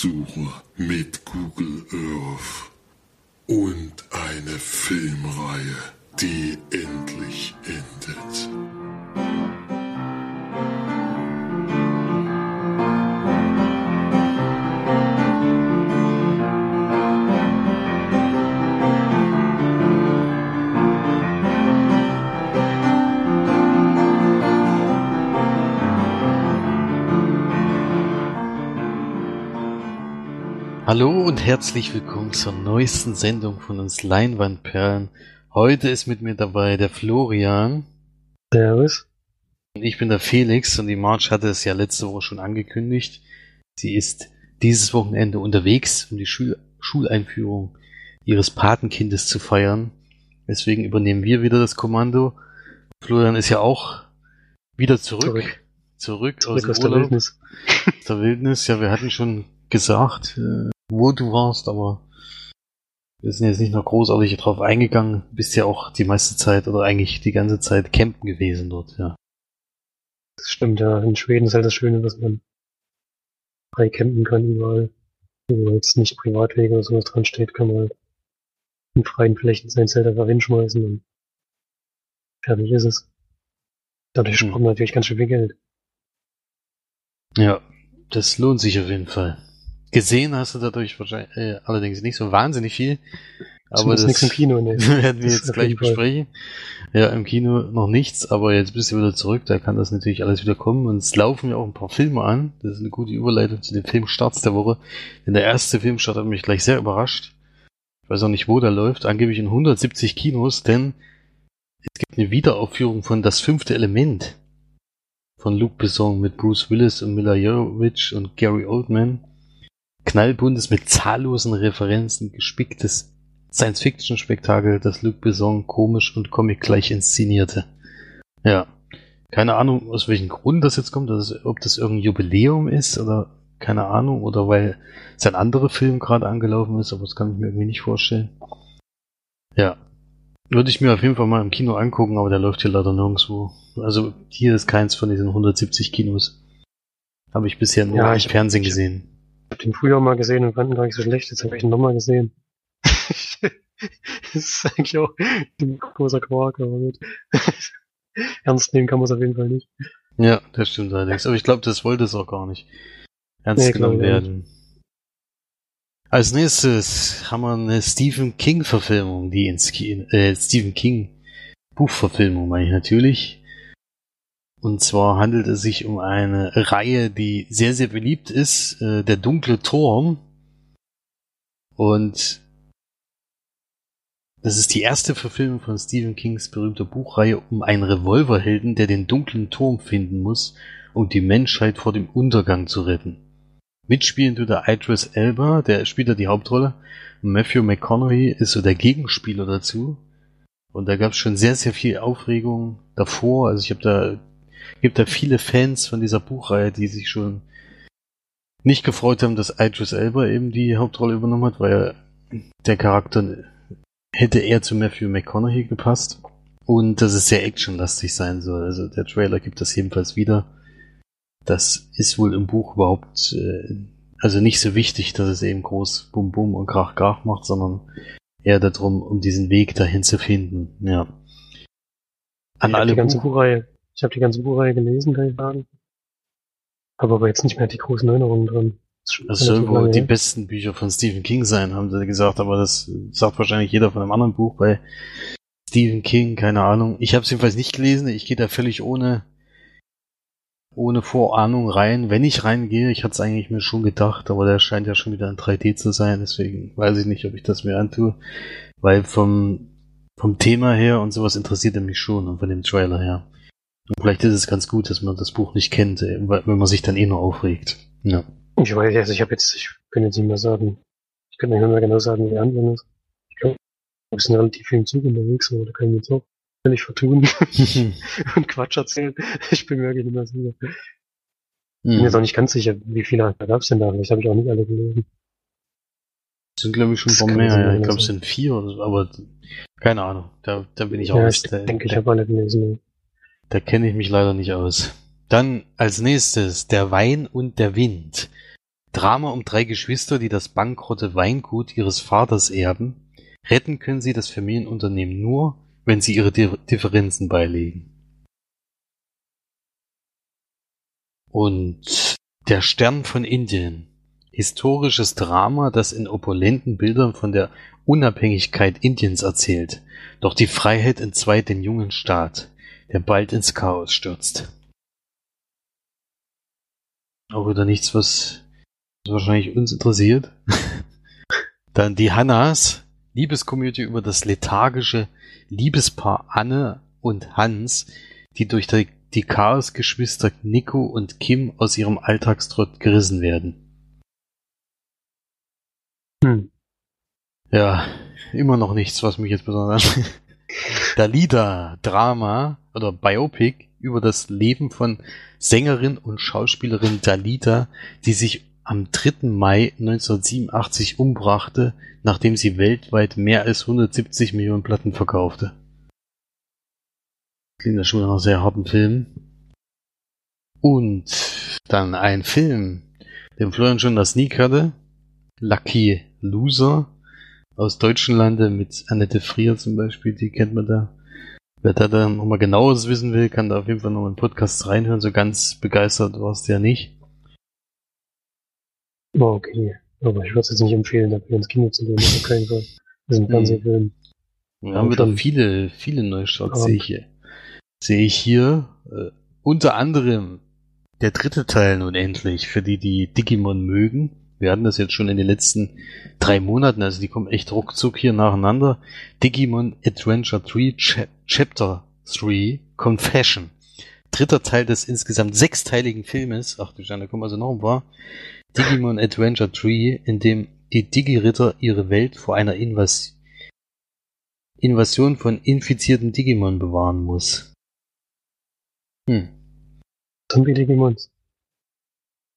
Heimatsuche mit Google Earth und eine Filmreihe, die endlich herzlich willkommen zur neuesten Sendung von uns Leinwandperlen. Heute ist mit mir dabei der Florian. Servus. Und ich bin der Felix und die March hatte es ja letzte Woche schon angekündigt. Sie ist dieses Wochenende unterwegs, um die Schul Schuleinführung ihres Patenkindes zu feiern. Deswegen übernehmen wir wieder das Kommando. Florian ist ja auch wieder zurück. Zurück. Zurück, Zurück aus, aus der. Wildnis. Aus der Wildnis. Ja, wir hatten schon gesagt, äh, wo du warst, aber wir sind jetzt nicht noch großartig drauf eingegangen. Du bist ja auch die meiste Zeit oder eigentlich die ganze Zeit campen gewesen dort, ja. Das stimmt, ja. In Schweden ist halt das Schöne, dass man frei campen kann überall. Wo jetzt nicht Privatwege oder sowas dran steht, kann man halt in freien Flächen sein Zelt einfach hinschmeißen und fertig ist es. Dadurch Hm. spart man natürlich ganz schön viel Geld. Ja, das lohnt sich auf jeden Fall. Gesehen hast du dadurch wahrscheinlich äh, allerdings nicht so wahnsinnig viel. Aber das nichts im Kino, ne. werden wir jetzt gleich besprechen. Ja, im Kino noch nichts, aber jetzt bist du wieder zurück, da kann das natürlich alles wieder kommen. Und es laufen ja auch ein paar Filme an. Das ist eine gute Überleitung zu den Filmstarts der Woche. Denn der erste Filmstart hat mich gleich sehr überrascht. Ich weiß auch nicht, wo der läuft. Angeblich in 170 Kinos, denn es gibt eine Wiederaufführung von Das fünfte Element von Luc Besson mit Bruce Willis und Mila Jovovich und Gary Oldman. Knallbuntes mit zahllosen Referenzen gespicktes Science-Fiction-Spektakel, das Luc Besson komisch und comic-gleich inszenierte. Ja. Keine Ahnung, aus welchem Grund das jetzt kommt, es, ob das irgendein Jubiläum ist oder keine Ahnung, oder weil sein anderer Film gerade angelaufen ist, aber das kann ich mir irgendwie nicht vorstellen. Ja. Würde ich mir auf jeden Fall mal im Kino angucken, aber der läuft hier leider nirgendwo. Also hier ist keins von diesen 170 Kinos. Habe ich bisher nur Ja, im Fernsehen gesehen. Ich hab den früher mal gesehen und fand ihn gar nicht so schlecht. Jetzt habe ich ihn nochmal gesehen. das ist eigentlich auch ein großer Quark, aber gut. Ernst nehmen kann man es auf jeden Fall nicht. Ja, das stimmt allerdings. Aber ich glaube, das wollte es auch gar nicht ernst Nee, genommen werden. Als nächstes haben wir eine Stephen King-Verfilmung, die ins Ki äh, Stephen King Buchverfilmung meine ich natürlich. Und zwar handelt es sich um eine Reihe, die sehr, sehr beliebt ist, äh, Der dunkle Turm. Und das ist die erste Verfilmung von Stephen Kings berühmter Buchreihe um einen Revolverhelden, der den dunklen Turm finden muss, um die Menschheit vor dem Untergang zu retten. Mitspielen tut der Idris Elba, der spielt da die Hauptrolle. Matthew McConaughey ist so der Gegenspieler dazu. Und da gab es schon sehr, sehr viel Aufregung davor. Also ich habe da, gibt da viele Fans von dieser Buchreihe, die sich schon nicht gefreut haben, dass Idris Elba eben die Hauptrolle übernommen hat, weil der Charakter hätte eher zu Matthew McConaughey gepasst. Und dass es sehr actionlastig sein soll. Also der Trailer gibt das jedenfalls wieder. Das ist wohl im Buch überhaupt, äh, also nicht so wichtig, dass es eben groß Bum Bum und Krach Krach macht, sondern eher darum, um diesen Weg dahin zu finden. Ja. An ich alle die ganze Buch Buchreihe, ich habe die ganze Buchreihe gelesen, kann ich sagen. Habe aber jetzt nicht mehr die großen Erinnerungen dran. Das sollen wohl die besten Bücher von Stephen King sein, haben sie gesagt, aber das sagt wahrscheinlich jeder von einem anderen Buch bei Stephen King, keine Ahnung. Ich habe es jedenfalls nicht gelesen, ich gehe da völlig ohne ohne Vorahnung rein. Wenn ich reingehe, ich hatte es eigentlich mir schon gedacht, aber der scheint ja schon wieder in 3D zu sein, deswegen weiß ich nicht, ob ich das mir antue, weil vom vom Thema her und sowas interessiert er mich schon und von dem Trailer her. Und vielleicht ist es ganz gut, dass man das Buch nicht kennt, äh, wenn man sich dann eh nur aufregt. Ja. Ich weiß, also ich habe jetzt, ich kann jetzt nicht mehr sagen. Ich kann nicht mehr genau sagen, wie die Antwort ist. Ich glaube, wir sind relativ viel im Zug unterwegs, aber da kann ich jetzt auch völlig vertun und Quatsch erzählen. Ich bin mir wirklich nicht mehr sicher. Bin Hm. jetzt auch nicht ganz sicher, wie viele gab es denn da? Vielleicht habe ich auch nicht alle gelesen. sind, glaube ich, schon ein paar mehr. Ja. Ich glaube, es sind vier oder so, aber keine Ahnung. Da, da bin ich Ja, raus. ich Da, denke, ich da, habe alle gelesen. Da kenne ich mich leider nicht aus. Dann als nächstes Der Wein und der Wind. Drama um drei Geschwister, die das bankrotte Weingut ihres Vaters erben. Retten können sie das Familienunternehmen nur, wenn sie ihre Differenzen beilegen. Und Der Stern von Indien. Historisches Drama, das in opulenten Bildern von der Unabhängigkeit Indiens erzählt. Doch die Freiheit entzweit den jungen Staat, der bald ins Chaos stürzt. Auch wieder nichts, was wahrscheinlich uns interessiert. Dann die Hannas, Liebeskomödie über das lethargische Liebespaar Anne und Hans, die durch die, die Chaosgeschwister Nico und Kim aus ihrem Alltagstrott gerissen werden. Hm. Ja, immer noch nichts, was mich jetzt besonders. Dalida, Drama oder Biopic über das Leben von Sängerin und Schauspielerin Dalida, die sich am 3. Mai 1987 umbrachte, nachdem sie weltweit mehr als 170 Millionen Platten verkaufte. Klingt ja schon nach einem sehr harten Film. Und dann ein Film, den Florian schon das Sneak hatte. Lucky Loser aus deutschen Lande mit Annette Frier zum Beispiel, die kennt man da. Wer da dann nochmal genaues wissen will, kann da auf jeden Fall noch einen Podcast reinhören. So ganz begeistert warst du ja nicht. War okay. Aber ich würde es jetzt nicht empfehlen, dafür ins Kino zu gehen. Auf keinen Fall. Das ist ein Fernsehfilm. Wir haben wieder viele, viele Neustarts, sehe ich hier. Sehe ich hier. Äh, unter anderem der dritte Teil nun endlich, für die, die Digimon mögen. Wir hatten das jetzt schon in den letzten drei Monaten, also die kommen echt ruckzuck hier nacheinander. Digimon Adventure 3 Ch Chapter 3 Confession. Dritter Teil des insgesamt sechsteiligen Filmes. Ach du da kommen also noch ein paar. Digimon Adventure 3, in dem die Digi-Ritter ihre Welt vor einer Invas Invasion von infizierten Digimon bewahren muss. Hm. Zombie-Digimons.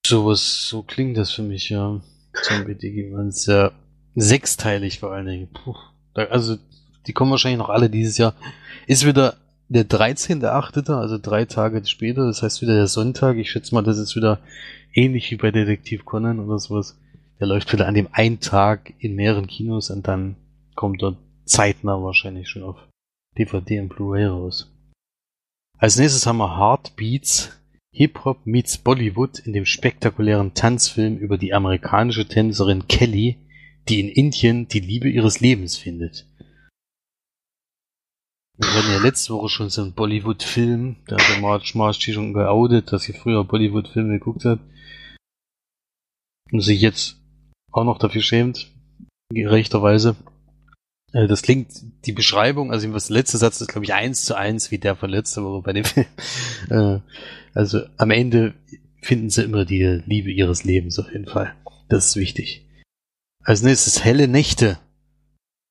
Sowas, so klingt das für mich, ja. Zombie-Digimons, ja. Sechsteilig vor allen Dingen. Puh. Also, die kommen wahrscheinlich noch alle dieses Jahr. Ist wieder der 13.8., also drei Tage später, das heißt wieder der Sonntag. Ich schätze mal, das ist wieder ähnlich wie bei Detektiv Conan oder sowas. Der läuft wieder an dem einen Tag in mehreren Kinos und dann kommt er zeitnah wahrscheinlich schon auf DVD und Blu-ray raus. Als nächstes haben wir Heartbeats, Hip-Hop meets Bollywood in dem spektakulären Tanzfilm über die amerikanische Tänzerin Kelly, die in Indien die Liebe ihres Lebens findet. Wir hatten ja letzte Woche schon so einen Bollywood-Film, da hat der March March schon geoutet, dass sie früher Bollywood-Filme geguckt hat. Und sich jetzt auch noch dafür schämt, gerechterweise. Äh, das klingt, die Beschreibung, also das letzte Satz ist, glaube ich, eins zu eins wie der von letzter Woche bei dem Film. Äh, also am Ende finden sie immer die Liebe ihres Lebens auf jeden Fall. Das ist wichtig. Als nächstes helle Nächte.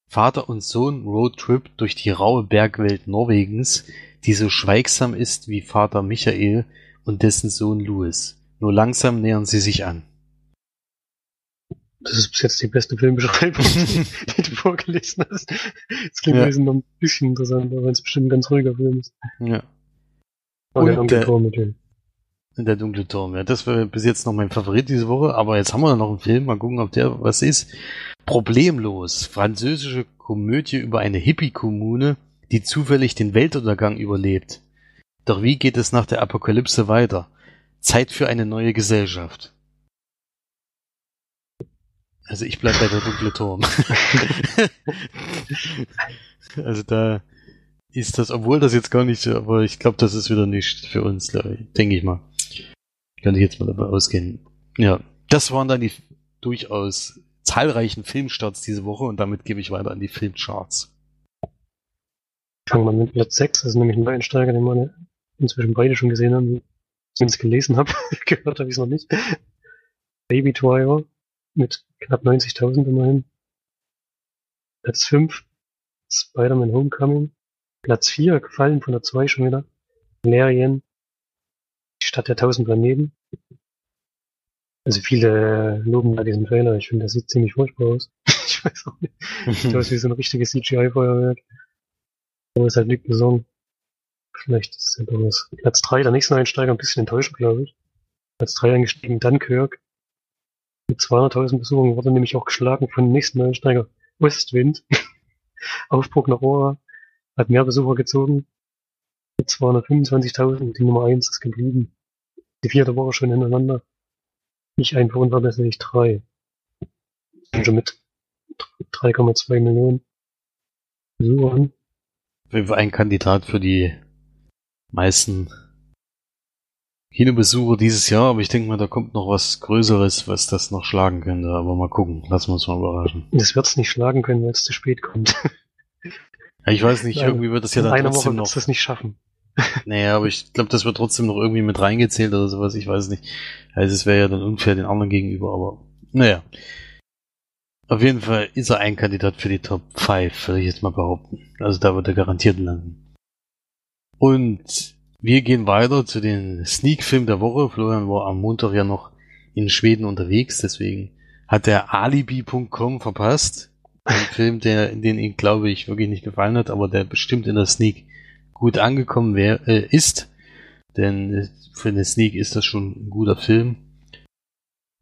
Vater und Sohn Roadtrip durch die raue Bergwelt Norwegens, die so schweigsam ist wie Vater Michael und dessen Sohn Louis. Nur langsam nähern sie sich an. Das ist bis jetzt die beste Filmbeschreibung, die du vorgelesen hast. Das klingt ja. noch ein bisschen interessanter, weil es bestimmt ein ganz ruhiger Film ist. Ja. Und, der dunkle Turm natürlich. Der dunkle Turm, ja. Das wäre bis jetzt noch mein Favorit diese Woche, aber jetzt haben wir noch einen Film, mal gucken, ob der was ist. Problemlos. Französische Komödie über eine Hippie-Kommune, die zufällig den Weltuntergang überlebt. Doch wie geht es nach der Apokalypse weiter? Zeit für eine neue Gesellschaft. Also ich bleib bei der dunkle Turm. also da ist das, obwohl das jetzt gar nicht, aber ich glaube, das ist wieder nicht für uns, denke ich mal. Kann ich jetzt mal dabei ausgehen. Ja, das waren dann die durchaus zahlreichen Filmstarts diese Woche und damit gebe ich weiter an die Filmcharts. Fangen wir mit Platz 6, das ist nämlich ein Neueinsteiger, den wir inzwischen beide schon gesehen haben, zumindest gelesen habe, gehört habe ich es noch nicht. Baby Driver mit knapp 90.000 immerhin. Platz 5, Spider-Man Homecoming. Platz 4, gefallen von der 2 schon wieder. Valerian, die Stadt der tausend Planeten. Also viele loben da diesen Trailer. Ich finde, der sieht ziemlich furchtbar aus. ich weiß auch nicht. Sieht aus wie so ein richtiges CGI-Feuerwerk. Aber ist halt nicht gesungen. Vielleicht ist es ja was. Platz 3, der nächste Einsteiger, ein bisschen enttäuschend, glaube ich. Platz 3 eingestiegen, Dunkirk. Mit 200.000 Besuchern wurde nämlich auch geschlagen von dem nächsten Einsteiger, Westwind. Aufbruch nach Rohr hat mehr Besucher gezogen. Mit 225.000, die Nummer 1 ist geblieben. Die vierte Woche schon hintereinander. Nicht ein verwundert, ich drei. Schon mit 3,2 Millionen Besuchern. Ein Kandidat für die meisten Kinobesucher dieses Jahr, aber ich denke mal, da kommt noch was Größeres, was das noch schlagen könnte. Aber mal gucken, lassen wir uns mal überraschen. Das wird es nicht schlagen können, weil es zu spät kommt. Ja, ich weiß nicht, Nein, irgendwie wird das ja dann trotzdem Woche noch. das nicht schaffen. Naja, aber ich glaube, das wird trotzdem noch irgendwie mit reingezählt oder sowas, ich weiß nicht. Also es wäre ja dann unfair den anderen gegenüber, aber naja. Auf jeden Fall ist er ein Kandidat für die Top 5, würde ich jetzt mal behaupten. Also da wird er garantiert landen. Und wir gehen weiter zu den Sneak-Film der Woche. Florian war am Montag ja noch in Schweden unterwegs, deswegen hat er Alibi.com verpasst. Ein Film, der, den ihm, glaube ich, wirklich nicht gefallen hat, aber der bestimmt in der Sneak gut angekommen wär, äh, ist. Denn für eine Sneak ist das schon ein guter Film.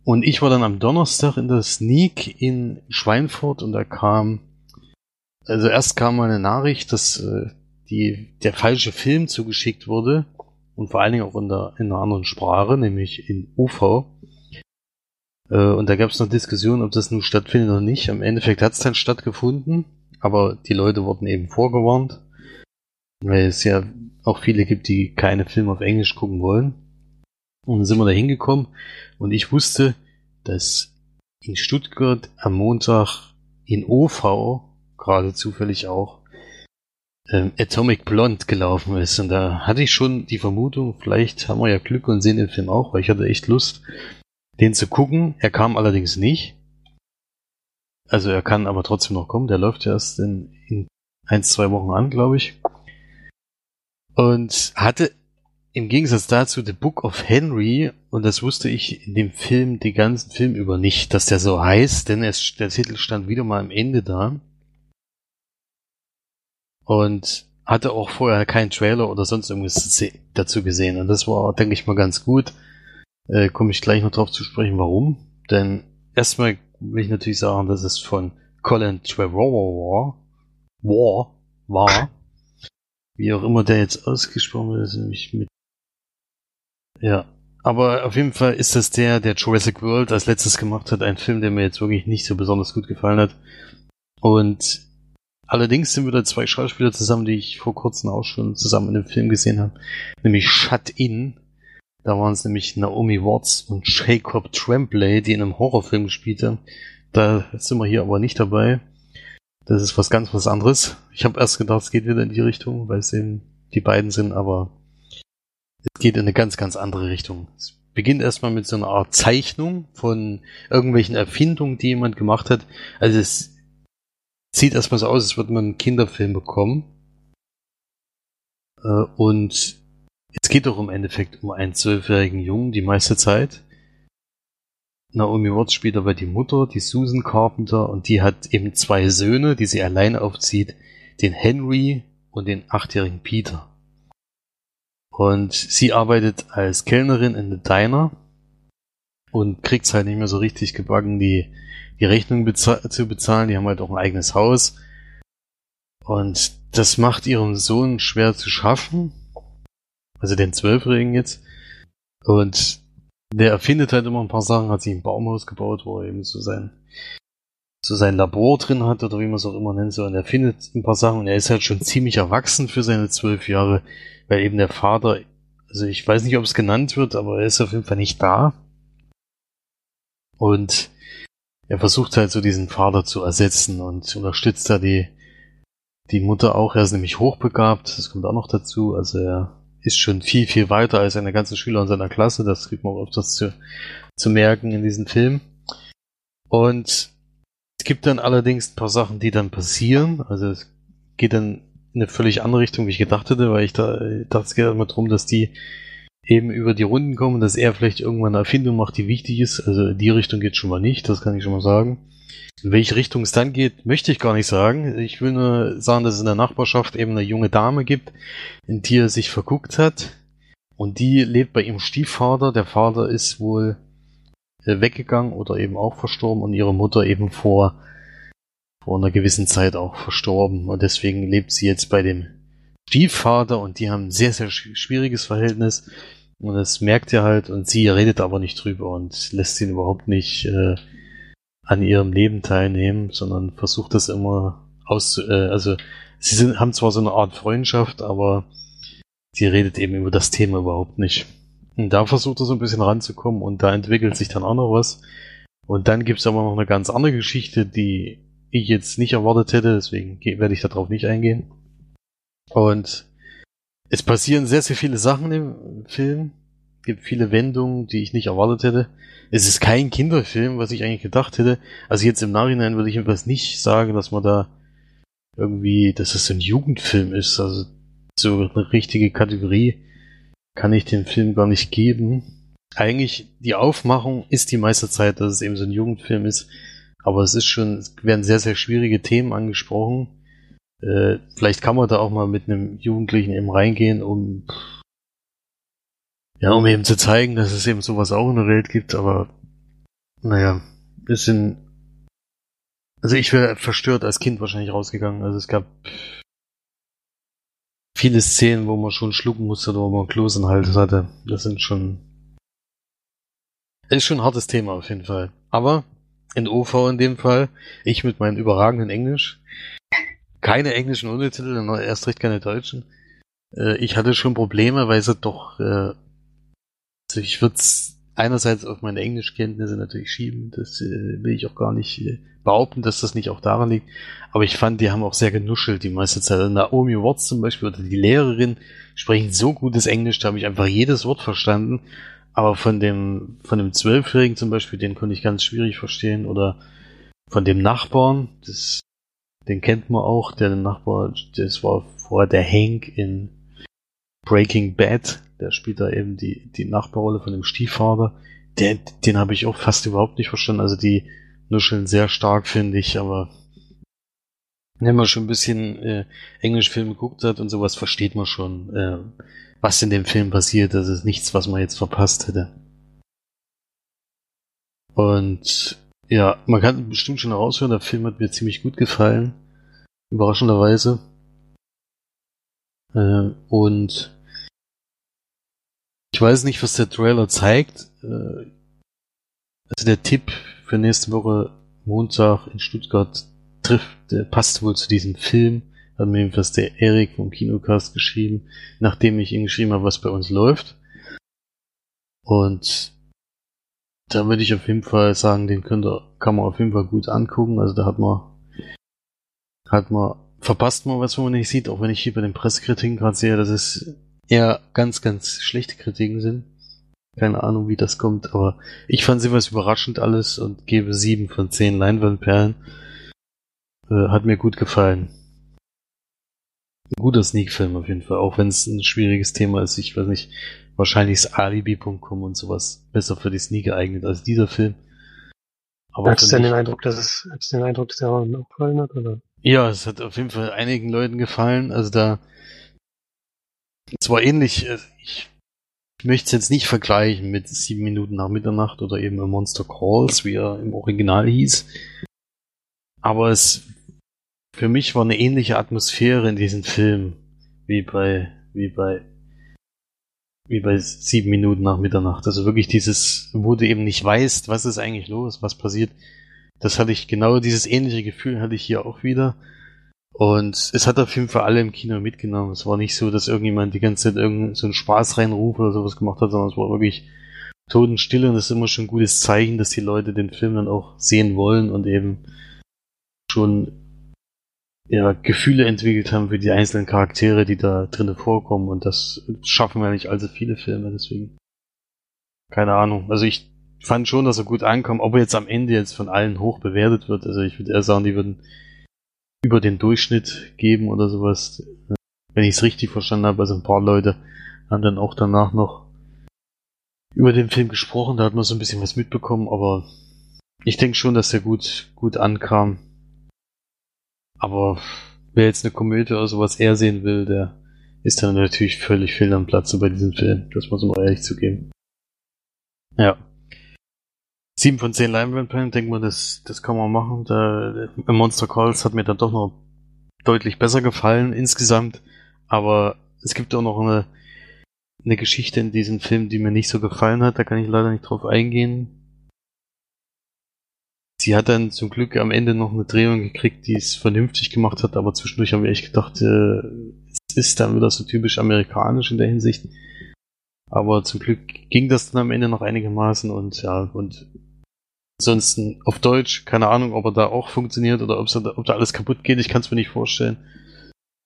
Und ich war dann am Donnerstag in der Sneak in Schweinfurt und da kam, also erst kam mal eine Nachricht, dass äh, die, der falsche Film zugeschickt wurde und vor allen Dingen auch in, der, in einer anderen Sprache, nämlich in UV. Äh, und da gab es noch Diskussionen, ob das nun stattfindet oder nicht. Im Endeffekt hat es dann stattgefunden, aber die Leute wurden eben vorgewarnt, weil es ja auch viele gibt, die keine Filme auf Englisch gucken wollen. Und dann sind wir da hingekommen und ich wusste, dass in Stuttgart am Montag in OV, gerade zufällig auch, ähm, Atomic Blonde gelaufen ist. Und da hatte ich schon die Vermutung, vielleicht haben wir ja Glück und sehen den Film auch, weil ich hatte echt Lust, den zu gucken. Er kam allerdings nicht. Also er kann aber trotzdem noch kommen. Der läuft erst in, in ein, zwei Wochen an, glaube ich. Und hatte im Gegensatz dazu The Book of Henry, und das wusste ich in dem Film, den ganzen Film über nicht, dass der so heißt, denn es, der Titel stand wieder mal am Ende da. Und hatte auch vorher keinen Trailer oder sonst irgendwas dazu gesehen. Und das war, denke ich mal, ganz gut. Äh, Komme ich gleich noch drauf zu sprechen, warum. Denn erstmal will ich natürlich sagen, dass es von Colin Trevorrow war, war, wie auch immer der jetzt ausgesprochen wird, ist nämlich mit ja. Aber auf jeden Fall ist das der, der Jurassic World als letztes gemacht hat, ein Film, der mir jetzt wirklich nicht so besonders gut gefallen hat. Und allerdings sind wieder zwei Schauspieler zusammen, die ich vor kurzem auch schon zusammen in einem Film gesehen habe, nämlich Shut In. Da waren es nämlich Naomi Watts und Jacob Tremblay, die in einem Horrorfilm gespielt haben. Da sind wir hier aber nicht dabei. Das ist was ganz was anderes. Ich habe erst gedacht, es geht wieder in die Richtung, weil es eben die beiden sind, aber es geht in eine ganz, ganz andere Richtung. Es beginnt erstmal mit so einer Art Zeichnung von irgendwelchen Erfindungen, die jemand gemacht hat. Also es sieht erstmal so aus, als würde man einen Kinderfilm bekommen. Äh, und es geht doch im Endeffekt um einen zwölfjährigen Jungen die meiste Zeit. Naomi Watts spielt aber die Mutter, die Susan Carpenter, und die hat eben zwei Söhne, die sie allein aufzieht, den Henry und den achtjährigen Peter. Und sie arbeitet als Kellnerin in der Diner und kriegt es halt nicht mehr so richtig gebacken, die, die Rechnung bezahl zu bezahlen. Die haben halt auch ein eigenes Haus. Und das macht ihrem Sohn schwer zu schaffen. Also den Zwölfjährigen jetzt. Und der erfindet halt immer ein paar Sachen, hat sich ein Baumhaus gebaut, wo er eben so sein, so sein Labor drin hat oder wie man es auch immer nennt. So. Und er findet ein paar Sachen und er ist halt schon ziemlich erwachsen für seine zwölf Jahre weil eben der Vater, also ich weiß nicht, ob es genannt wird, aber er ist auf jeden Fall nicht da. Und er versucht halt so diesen Vater zu ersetzen und unterstützt da die, die Mutter auch. Er ist nämlich hochbegabt, das kommt auch noch dazu. Also er ist schon viel, viel weiter als seine ganzen Schüler in seiner Klasse. Das kriegt man auch öfters zu, zu merken in diesem Film. Und es gibt dann allerdings ein paar Sachen, die dann passieren. Also es geht dann eine völlig andere Richtung, wie ich gedacht hätte, weil ich da dachte, es geht immer darum, dass die eben über die Runden kommen, dass er vielleicht irgendwann eine Erfindung macht, die wichtig ist. Also die Richtung geht schon mal nicht, das kann ich schon mal sagen. In welche Richtung es dann geht, möchte ich gar nicht sagen. Ich will nur sagen, dass es in der Nachbarschaft eben eine junge Dame gibt, in die er sich verguckt hat. Und die lebt bei ihrem Stiefvater. Der Vater ist wohl äh, weggegangen oder eben auch verstorben und ihre Mutter eben vor, vor einer gewissen Zeit auch verstorben. Und deswegen lebt sie jetzt bei dem Stiefvater und die haben ein sehr, sehr schwieriges Verhältnis. Und das merkt er halt und sie redet aber nicht drüber und lässt ihn überhaupt nicht äh, an ihrem Leben teilnehmen, sondern versucht das immer aus, äh, also sie sind, haben zwar so eine Art Freundschaft, aber sie redet eben über das Thema überhaupt nicht. Und da versucht er so ein bisschen ranzukommen und da entwickelt sich dann auch noch was. Und dann gibt's aber noch eine ganz andere Geschichte, die ich jetzt nicht erwartet hätte, deswegen werde ich darauf nicht eingehen. Und es passieren sehr, sehr viele Sachen im Film. Es gibt viele Wendungen, die ich nicht erwartet hätte. Es ist kein Kinderfilm, was ich eigentlich gedacht hätte. Also jetzt im Nachhinein würde ich etwas nicht sagen, dass man da irgendwie, dass es ein Jugendfilm ist. Also so eine richtige Kategorie kann ich dem Film gar nicht geben. Eigentlich die Aufmachung ist die meiste Zeit, dass es eben so ein Jugendfilm ist. Aber es ist schon, es werden sehr, sehr schwierige Themen angesprochen. Äh, vielleicht kann man da auch mal mit einem Jugendlichen eben reingehen, um ja, um eben zu zeigen, dass es eben sowas auch in der Welt gibt, aber naja, es sind also ich wäre verstört als Kind wahrscheinlich rausgegangen. Also es gab viele Szenen, wo man schon schlucken musste oder wo man Kloß in Hals hatte. Das sind schon. Ist schon ein hartes Thema auf jeden Fall. Aber in OV in dem Fall, ich mit meinem überragenden Englisch, keine englischen Untertitel, erst recht keine deutschen. Äh, ich hatte schon Probleme, weil sie doch, äh, also ich würde es einerseits auf meine Englischkenntnisse natürlich schieben, das äh, will ich auch gar nicht äh, behaupten, dass das nicht auch daran liegt, aber ich fand, die haben auch sehr genuschelt die meiste Zeit. Naomi Watts zum Beispiel oder die Lehrerin sprechen so gutes Englisch, da habe ich einfach jedes Wort verstanden, aber von dem von dem Zwölfjährigen zum Beispiel, den konnte ich ganz schwierig verstehen oder von dem Nachbarn, das, den kennt man auch, der Nachbar, das war vorher der Hank in Breaking Bad, der spielt da eben die, die Nachbarrolle von dem Stiefvater. Der, den habe ich auch fast überhaupt nicht verstanden. Also die nuscheln sehr stark, finde ich, aber wenn man schon ein bisschen äh, Englischfilme geguckt hat und sowas, versteht man schon, äh, was in dem Film passiert. Das ist nichts, was man jetzt verpasst hätte. Und ja, man kann bestimmt schon heraushören, der Film hat mir ziemlich gut gefallen. Überraschenderweise. Äh, und ich weiß nicht, was der Trailer zeigt. Äh, also der Tipp für nächste Woche Montag in Stuttgart trifft, der passt wohl zu diesem Film. Hat mir jedenfalls der Erik vom Kinocast geschrieben, nachdem ich ihm geschrieben habe, was bei uns läuft. Und da würde ich auf jeden Fall sagen, den könnt ihr, kann man auf jeden Fall gut angucken. Also da hat man, hat man, verpasst man was, wo man nicht sieht, auch wenn ich hier bei den Pressekritiken gerade sehe, dass es eher ganz, ganz schlechte Kritiken sind. Keine Ahnung, wie das kommt, aber ich fand sie was überraschend alles und gebe sieben von zehn Leinwandperlen. Äh, hat mir gut gefallen. Ein guter Sneak-Film auf jeden Fall, auch wenn es ein schwieriges Thema ist. Ich weiß nicht, wahrscheinlich ist Alibi.com und sowas besser für die Sneak geeignet als dieser Film. Aber Hast du denn den Eindruck, dass es, hast du den Eindruck, dass der auch gefallen hat, oder? Ja, es hat auf jeden Fall einigen Leuten gefallen. Also da, zwar ähnlich, äh, ich möchte es jetzt nicht vergleichen mit sieben Minuten nach Mitternacht oder eben Monster Calls, wie er im Original hieß. Aber es für mich war eine ähnliche Atmosphäre in diesem Film wie bei wie bei wie bei sieben Minuten nach Mitternacht. Also wirklich dieses, wo du eben nicht weißt, was ist eigentlich los, was passiert. Das hatte ich genau dieses ähnliche Gefühl hatte ich hier auch wieder. Und es hat auf jeden Fall alle im Kino mitgenommen. Es war nicht so, dass irgendjemand die ganze Zeit irgendeinen so Spaß reinruf oder sowas gemacht hat, sondern es war wirklich Totenstille und das ist immer schon ein gutes Zeichen, dass die Leute den Film dann auch sehen wollen und eben schon ja, Gefühle entwickelt haben für die einzelnen Charaktere, die da drinnen vorkommen und das schaffen ja nicht allzu viele Filme, deswegen keine Ahnung. Also ich fand schon, dass er gut ankam, ob er jetzt am Ende jetzt von allen hoch bewertet wird. Also ich würde eher sagen, die würden über den Durchschnitt geben oder sowas. Wenn ich es richtig verstanden habe, also ein paar Leute haben dann auch danach noch über den Film gesprochen, da hat man so ein bisschen was mitbekommen, aber Ich denke schon, dass der gut, gut ankam. Aber wer jetzt eine Komödie oder sowas eher sehen will, der ist dann natürlich völlig fehl am Platze bei diesem Film. Das muss man ehrlich zugeben. Ja. 7 von 10 Leinwandperlen, denke mal, das, das kann man machen. Der, der Monster Calls hat mir dann doch noch deutlich besser gefallen insgesamt. Aber es gibt auch noch eine, eine Geschichte in diesem Film, die mir nicht so gefallen hat. Da kann ich leider nicht drauf eingehen. Sie hat dann zum Glück am Ende noch eine Drehung gekriegt, die es vernünftig gemacht hat, aber zwischendurch haben wir echt gedacht, äh, es ist dann wieder so typisch amerikanisch in der Hinsicht. Aber zum Glück ging das dann am Ende noch einigermaßen und ja, und ansonsten auf Deutsch, keine Ahnung, ob er da auch funktioniert oder ob da alles kaputt geht, ich kann es mir nicht vorstellen.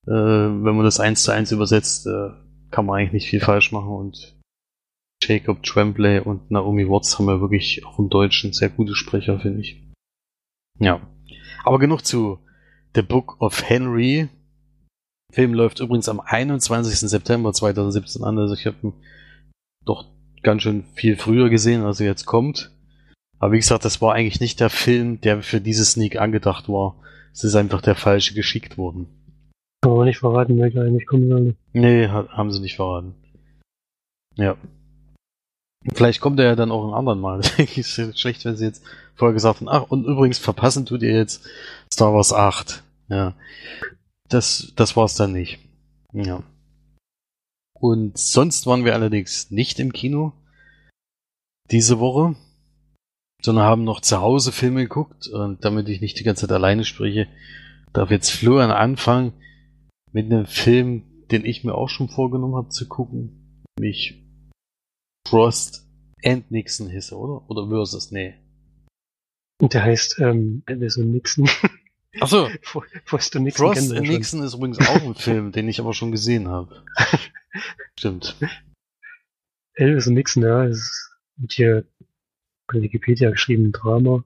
Äh, wenn man das eins zu eins übersetzt, äh, kann man eigentlich nicht viel falsch machen und Jacob Tremblay und Naomi Watts haben ja wirklich auch im Deutschen sehr gute Sprecher, finde ich. Ja. Aber genug zu The Book of Henry. Der Film läuft übrigens am 21. September 2017 an, also ich habe ihn doch ganz schön viel früher gesehen, als er jetzt kommt. Aber wie gesagt, das war eigentlich nicht der Film, der für dieses Sneak angedacht war. Es ist einfach der falsche geschickt worden. Kann man nicht verraten, welcher eigentlich kommen soll. Nee, haben sie nicht verraten. Ja. Vielleicht kommt er ja dann auch ein anderen Mal. ist schlecht, wenn sie jetzt vorher gesagt haben, ach, und übrigens verpassen tut ihr jetzt Star Wars 8. Ja. Das, das war's dann nicht. Ja. Und sonst waren wir allerdings nicht im Kino diese Woche, sondern haben noch zu Hause Filme geguckt. Und damit ich nicht die ganze Zeit alleine spreche, darf jetzt Florian anfangen mit einem Film, den ich mir auch schon vorgenommen habe zu gucken. Nämlich Frost and Nixon hieß er, oder? Oder Versus? Nee. Der heißt ähm, Elvis und Nixon. Achso. Frost und Nixon. Frost and Nixon ist übrigens auch ein Film, den ich aber schon gesehen habe. Stimmt. Elvis und Nixon, ja, ist mit hier bei Wikipedia geschrieben Drama.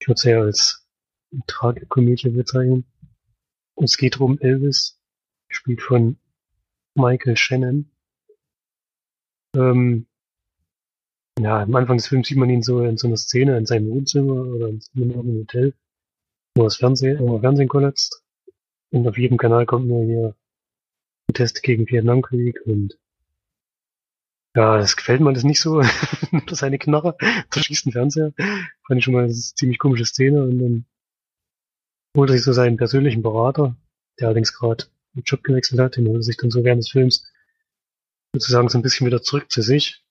Ich würde es ja als Tragikomödie bezeichnen. Und es geht um Elvis, gespielt von Michael Shannon. Ähm, ja, am Anfang des Films sieht man ihn so in so einer Szene in seinem Wohnzimmer oder in einem Hotel, wo das Fernsehen, wo er Fernsehen kollapst. Und auf jedem Kanal kommt nur hier Proteste gegen Vietnamkrieg und ja, das gefällt mir alles nicht so. das eine Knarre, zerschießt den Fernseher. Fand ich schon mal eine ziemlich komische Szene und dann holt er sich so seinen persönlichen Berater, der allerdings gerade den Job gewechselt hat, den holt er sich dann so während des Films sozusagen so ein bisschen wieder zurück zu sich,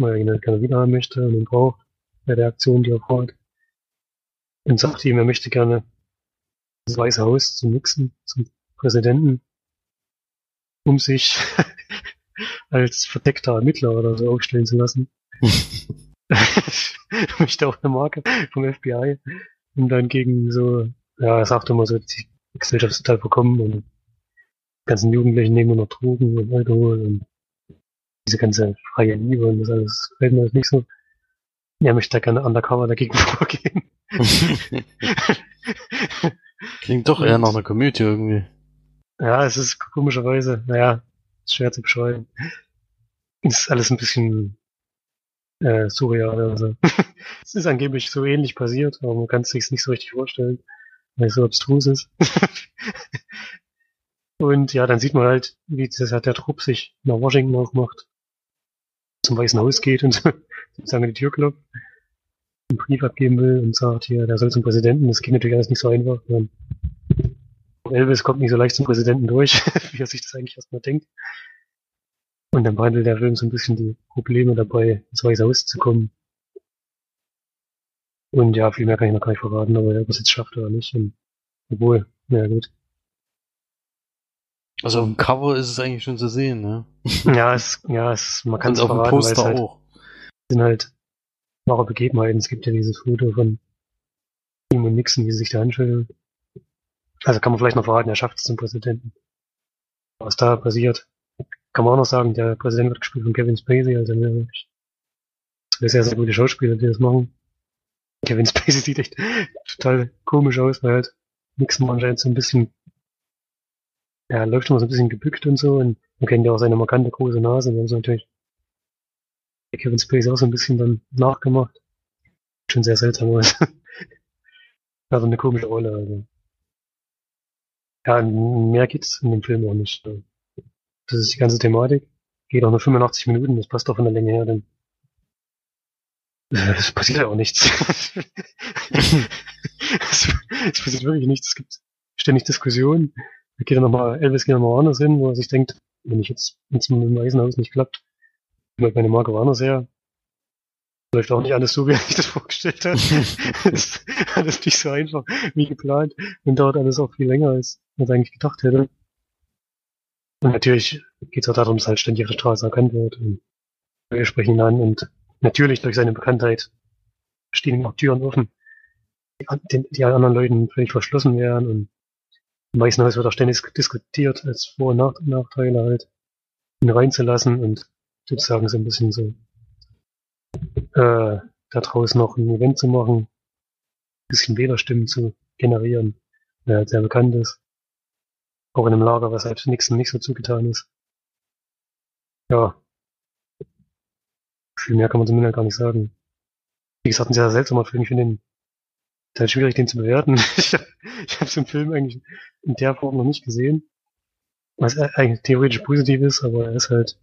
weil er ihn gerne wieder haben möchte und ihn braucht bei der Aktion, die er vorhat. Und sagt ihm, er möchte gerne das Weiße Haus zum Nixon, zum Präsidenten, um sich als verdeckter Ermittler oder so aufstellen zu lassen. möchte auch eine Marke vom FBI, um dann gegen so, ja, er sagt immer so, die Gesellschaft ist total verkommen und die ganzen Jugendlichen nehmen nur noch Drogen und Alkohol und diese ganze freie Liebe und das alles gefällt mir nicht so. Er möchte da gerne undercover dagegen vorgehen. Klingt doch eher nach einer Komödie irgendwie. Ja, es ist komischerweise, naja, ist schwer zu beschreiben. Es ist alles ein bisschen äh, surreal. Also. es ist angeblich so ähnlich passiert, aber man kann es sich nicht so richtig vorstellen, weil es so abstrus ist. Und ja, dann sieht man halt, wie das hat der Trupp sich nach Washington aufmacht zum Weißen Haus geht und sozusagen an die Tür klopft, einen Brief abgeben will und sagt, hier, der soll zum Präsidenten. Das geht natürlich alles nicht so einfach. Elvis kommt nicht so leicht zum Präsidenten durch, wie er sich das eigentlich erstmal denkt. Und dann behandelt der Film so ein bisschen die Probleme dabei, ins Weiße Haus zu kommen. Und ja, viel mehr kann ich noch gar nicht verraten, ob er es jetzt schafft oder nicht. Und, obwohl, ja gut. Also auf dem Cover ist es eigentlich schon zu sehen, ne? Ja, es, ja, es, man kann es auf dem Poster halt, auch. sind halt wahre Begebenheiten. Es gibt ja dieses Foto von ihm und Nixon, wie sie sich da anschildern. Also kann man vielleicht noch verraten, er schafft es zum Präsidenten. Was da passiert, kann man auch noch sagen, der Präsident wird gespielt von Kevin Spacey, also wirklich zwei sehr, sehr gute Schauspieler, die das machen. Kevin Spacey sieht echt total komisch aus, weil halt Nixon anscheinend so ein bisschen er läuft immer so ein bisschen gebückt und so und man kennt ja auch seine markante große Nase und haben so natürlich Kevin Spacey auch so ein bisschen dann nachgemacht. schon sehr seltsam aus. also eine komische Rolle. Also. Ja, mehr geht's in dem Film auch nicht. Das ist die ganze Thematik. Geht auch nur 85 Minuten, das passt auch von der Länge her, denn es passiert ja auch nichts. es, passiert wirklich nichts. Es gibt ständig Diskussionen. Da geht er nochmal, Elvis geht nochmal woanders hin, wo er sich denkt, wenn ich jetzt, wenn es mit dem Waisenhaus nicht klappt, ich meine Marke woanders her, läuft auch nicht alles so, wie er sich das vorgestellt hat. ist alles nicht so einfach wie geplant und dauert alles auch viel länger, als man eigentlich gedacht hätte. Und natürlich geht es auch darum, dass halt ständig auf der Straße erkannt wird und wir sprechen ihn an und natürlich durch seine Bekanntheit stehen ihm auch Türen offen, die, die anderen Leuten völlig verschlossen werden und im Weißen Haus wird auch ständig diskutiert als Vor- und Nach Nachteile halt, ihn reinzulassen und sozusagen so ein bisschen so äh, da draußen noch ein Event zu machen, ein bisschen Wählerstimmen zu generieren, der halt sehr bekannt ist. Auch in einem Lager, was halt Nixon nicht so zugetan ist. Ja. Viel mehr kann man zumindest gar nicht sagen. Wie gesagt, ein sehr seltsamer Film. Ich finde den ist halt schwierig, den zu bewerten. ich habe hab so einen Film eigentlich in der Form noch nicht gesehen. Was eigentlich theoretisch positiv ist, aber er ist halt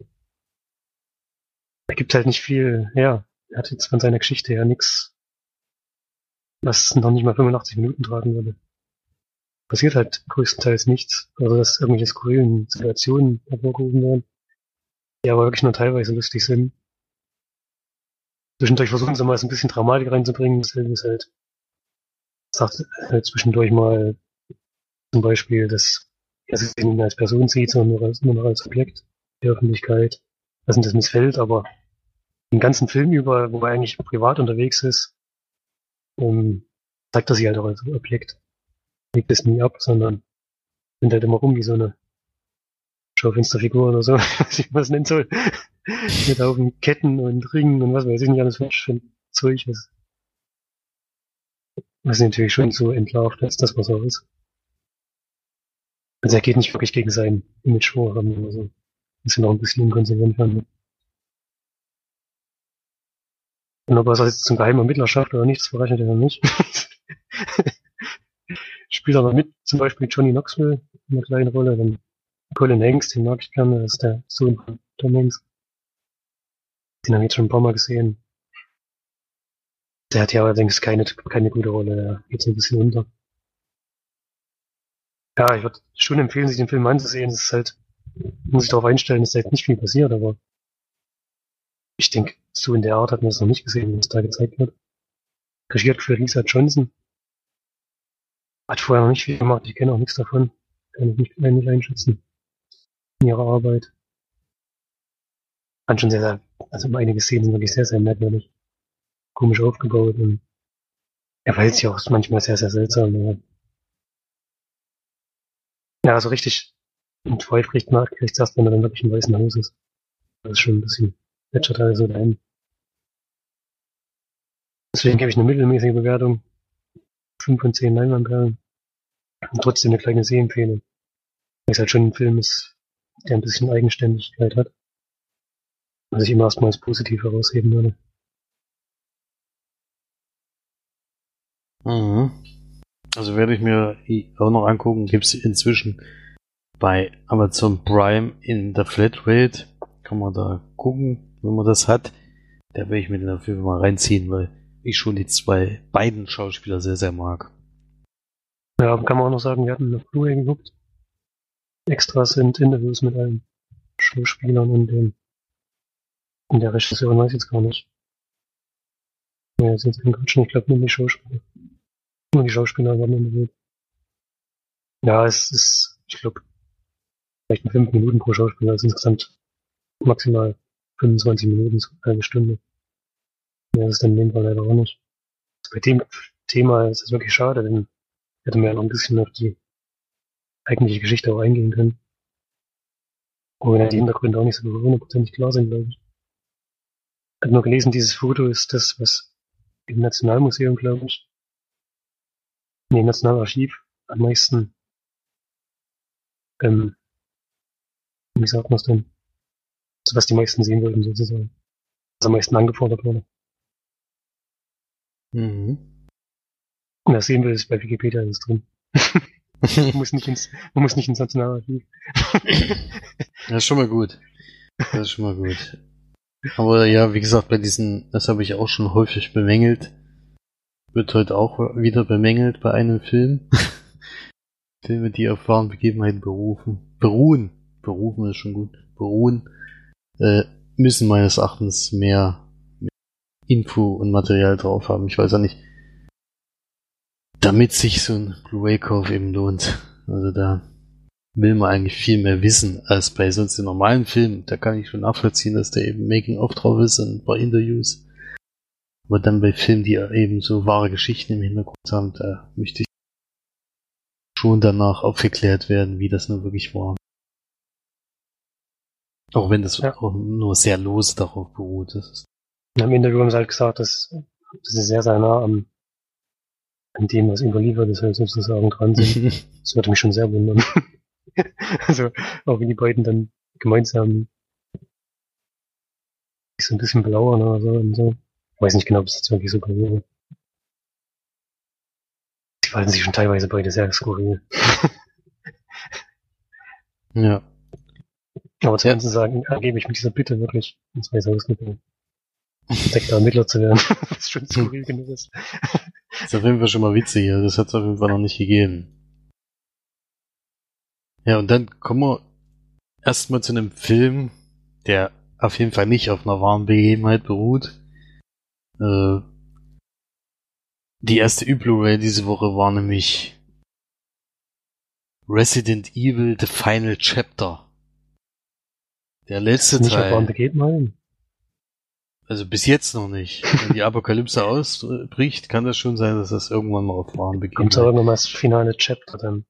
er gibt halt nicht viel her. Er hat jetzt von seiner Geschichte her nichts, was noch nicht mal 85 Minuten tragen würde. Passiert halt größtenteils nichts. Also, dass irgendwelche skurrilen Situationen hervorgehoben werden, die aber wirklich nur teilweise lustig sind. Zwischendurch versuchen sie mal ein bisschen Dramatik reinzubringen. Das ist halt, sagt halt zwischendurch mal zum Beispiel, dass er sich nicht mehr als Person sieht, sondern nur, als, nur noch als Objekt der Öffentlichkeit dass ihm das missfällt, aber den ganzen Film über, wo er eigentlich privat unterwegs ist, um, zeigt er sich halt auch als Objekt. Legt es nie ab, sondern nimmt halt immer rum wie so eine Schaufensterfigur oder so, was ich was nennen soll. Mit auf Ketten und Ringen und was weiß ich nicht alles für Zeug ist. Was natürlich schon so entlarvt ist, das was er ist. Also er geht nicht wirklich gegen sein Image vor, oder so. Das ist noch ein bisschen inkonsequent fand. Und ob er es jetzt zum geheimen Ermittler schafft oder nicht, das verrechnet er noch nicht. Spielt aber mit, zum Beispiel Johnny Knoxville in einer kleinen Rolle, dann Colin Hanks, den mag ich gerne, das ist der Sohn von Tom Hanks. Den habe ich jetzt schon ein paar Mal gesehen. Der hat ja allerdings keine, keine gute Rolle, der geht so ein bisschen unter. Ja, ich würde schon empfehlen, sich den Film anzusehen. Es ist halt muss ich darauf einstellen, dass da jetzt nicht viel passiert, aber ich denke, so in der Art hat man es noch nicht gesehen, was da gezeigt wird. Regiert für Lisa Johnson. Hat vorher noch nicht viel gemacht, ich kenne auch nichts davon. Kann ich nicht, nicht einschätzen. In ihrer Arbeit. Fand schon sehr, sehr, also einige Szenen sind wirklich sehr, sehr merkwürdig. Komisch aufgebaut und er verhält sich auch manchmal sehr, sehr seltsam. Ja, so richtig und Freu kriegt man kriegt's erst, wenn er dann wirklich im weißen Haus ist. Das ist schon ein bisschen plätschert so dahin. Deswegen gebe ich eine mittelmäßige Bewertung. 5 von 10 Leinwandperlen. Und trotzdem eine kleine Sehempfehlung. Weil es halt schon ein Film ist, der ein bisschen Eigenständigkeit hat. Was ich immer erstmal als positiv herausheben würde. Mhm. Also werde ich mir auch noch angucken. Gibt es inzwischen bei Amazon Prime in der Flatrate. Kann man da gucken, wenn man das hat. Da werde ich mir den auf jeden Fall mal reinziehen, weil ich schon die zwei beiden Schauspieler sehr, sehr mag. Ja, kann man auch noch sagen, wir hatten auf Blu-ray geguckt. Extras sind Interviews mit allen Schauspielern und dem und der Regisseur weiß ich jetzt gar nicht. Ja, das ist jetzt Quatsch, ich glaube nur die Schauspieler. Die Schauspieler waren interviewt. Ja, es ist, ich glaube, vielleicht fünf Minuten pro Schauspieler, also insgesamt maximal 25 Minuten, eine Stunde. Das ist dann in dem Fall leider auch nicht. Also bei dem Thema ist es wirklich schade, denn hätte man ja noch ein bisschen auf die eigentliche Geschichte auch eingehen können. Und wenn ja die Hintergründe auch nicht so hundertprozentig klar sind, glaube ich. Ich habe nur gelesen, dieses Foto ist das, was im Nationalmuseum, glaube ich, nee, im Nationalarchiv am meisten ähm, wie sagt man es denn? Also was die meisten sehen wollten sozusagen. Was am meisten angefordert wurde. Mhm. Wer sehen will, ist bei Wikipedia alles drin. man, muss nicht ins, man muss nicht ins Nationalarchiv. Das ist schon mal gut. Das ist schon mal gut. Aber ja, wie gesagt, bei diesen, das habe ich auch schon häufig bemängelt. Wird heute auch wieder bemängelt bei einem Film. Filme, die auf wahren Begebenheiten berufen, beruhen, berufen ist schon gut, beruhen, äh, müssen meines Erachtens mehr, mehr Info und Material drauf haben. Ich weiß ja nicht, damit sich so ein Blu-ray-Kauf eben lohnt. Also da will man eigentlich viel mehr wissen als bei sonst den normalen Filmen. Da kann ich schon nachvollziehen, dass da eben Making-of drauf ist und ein paar Interviews. Aber dann bei Filmen, die eben so wahre Geschichten im Hintergrund haben, da möchte ich schon danach aufgeklärt werden, wie das nur wirklich war. Auch wenn das Ja. auch nur sehr lose darauf beruht. Das ist, Im Interview haben sie halt gesagt, dass, dass sie sehr, sehr nah am, an dem, was überliefert ist, halt sozusagen dran sind. Das würde mich schon sehr wundern. also, auch wenn die beiden dann gemeinsam so ein bisschen blauer oder so und so. Ich weiß nicht genau, ob es jetzt wirklich so wäre. Die verhalten sich schon teilweise beide sehr skurril. ja. Aber zu Ja. ganzen sagen, ergebe ich mit dieser Bitte wirklich ins Weiße Haus mitnehmen. Entdeckter Ermittler zu werden, was schon skurril genug ist. Ist auf jeden Fall schon mal witzig, also das hat es auf jeden Fall noch nicht gegeben. Ja, und dann kommen wir erstmal zu einem Film, der auf jeden Fall nicht auf einer wahren Begebenheit beruht. Äh, die erste Ü-Blu-ray diese Woche war nämlich Resident Evil The Final Chapter. Der letzte Nicht auf Teil. wahren Begebenheiten. Also bis jetzt noch nicht. Wenn die Apokalypse ausbricht, kann das schon sein, dass das irgendwann mal auf wahren Kommt Begebenheiten da irgendwann mal das finale Chapter dann.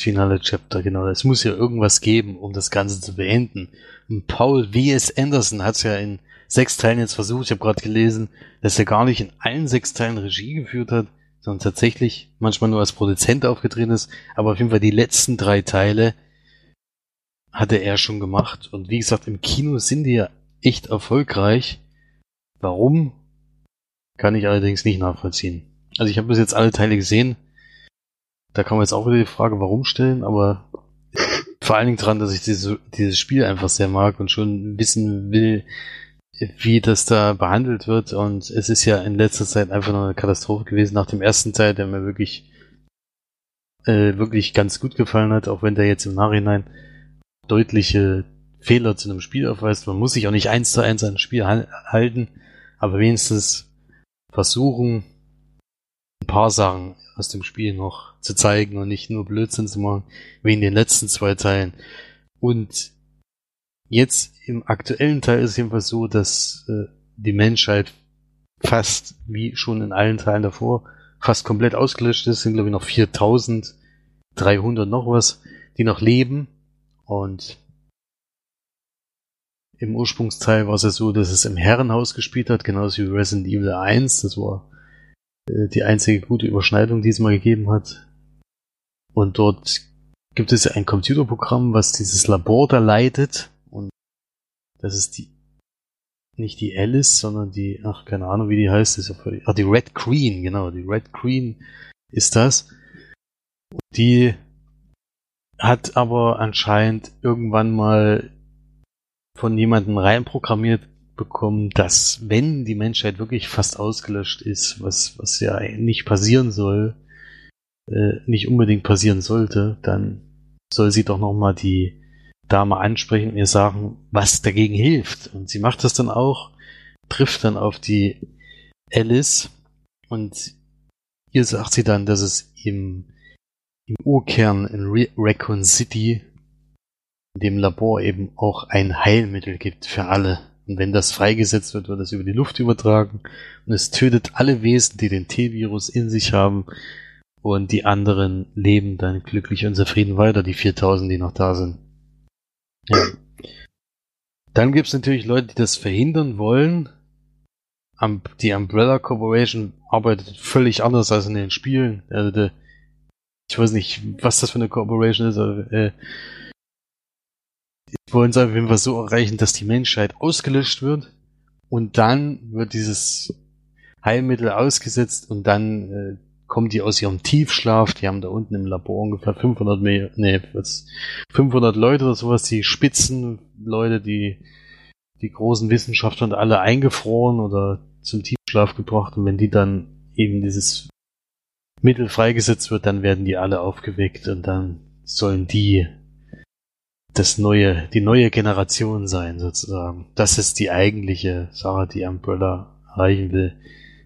Finale Chapter, genau. Es muss ja irgendwas geben, um das Ganze zu beenden. Und Paul W.S. Anderson hat es ja in sechs Teilen jetzt versucht. Ich habe gerade gelesen, dass er gar nicht in allen sechs Teilen Regie geführt hat, sondern tatsächlich manchmal nur als Produzent aufgetreten ist. Aber auf jeden Fall die letzten drei Teile hatte er schon gemacht. Und wie gesagt, im Kino sind die ja echt erfolgreich. Warum? Kann ich allerdings nicht nachvollziehen. Also ich habe bis jetzt alle Teile gesehen. Da kann man jetzt auch wieder die Frage, warum stellen, aber vor allen Dingen dran, dass ich diese, dieses Spiel einfach sehr mag und schon wissen will, wie das da behandelt wird. Und es ist ja in letzter Zeit einfach nur eine Katastrophe gewesen. Nach dem ersten Teil, der mir wirklich, äh, wirklich ganz gut gefallen hat, auch wenn der jetzt im Nachhinein deutliche Fehler zu einem Spiel aufweist. Man muss sich auch nicht eins zu eins an ein Spiel hal- halten, aber wenigstens versuchen, ein paar Sachen aus dem Spiel noch zu zeigen und nicht nur Blödsinn zu machen, wie in den letzten zwei Teilen. Und jetzt im aktuellen Teil ist es jedenfalls so, dass äh, die Menschheit fast, wie schon in allen Teilen davor, fast komplett ausgelöscht ist. Es sind, glaube ich, noch 4300 noch was, die noch leben. Und im Ursprungsteil war es ja so, dass es im Herrenhaus gespielt hat, genauso wie Resident Evil 1. Das war äh, die einzige gute Überschneidung, die es mal gegeben hat. Und dort gibt es ja ein Computerprogramm, was dieses Labor da leitet. Das ist die, nicht die Alice, sondern die, ach, keine Ahnung, wie die heißt. Ist ja völlig, ach, die Red Queen, genau, die Red Queen ist das. Die hat aber anscheinend irgendwann mal von jemandem reinprogrammiert bekommen, dass wenn die Menschheit wirklich fast ausgelöscht ist, was, was ja nicht passieren soll, äh, nicht unbedingt passieren sollte, dann soll sie doch nochmal die Dame ansprechen und ihr sagen, was dagegen hilft. Und sie macht das dann auch, trifft dann auf die Alice und ihr sagt sie dann, dass es im, im Urkern in Re Raccoon City in dem Labor eben auch ein Heilmittel gibt für alle. Und wenn das freigesetzt wird, wird das über die Luft übertragen und es tötet alle Wesen, die den T-Virus in sich haben und die anderen leben dann glücklich und zufrieden weiter, die 4000, die noch da sind. Ja. Dann gibt es natürlich Leute, die das verhindern wollen. Die Umbrella Corporation arbeitet völlig anders als in den Spielen. Also der, ich weiß nicht, was das für eine Corporation ist, aber äh, die wollen es auf jeden Fall so erreichen, dass die Menschheit ausgelöscht wird und dann wird dieses Heilmittel ausgesetzt und dann äh, kommen die aus ihrem Tiefschlaf. Die haben da unten im Labor ungefähr 500, mehr, nee, was, 500 Leute oder sowas, die Spitzenleute, die die großen Wissenschaftler und alle eingefroren oder zum Tiefschlaf gebracht. Und wenn die dann eben dieses Mittel freigesetzt wird, dann werden die alle aufgeweckt und dann sollen die das neue, die neue Generation sein, sozusagen. Das ist die eigentliche Sache, die Umbrella erreichen will.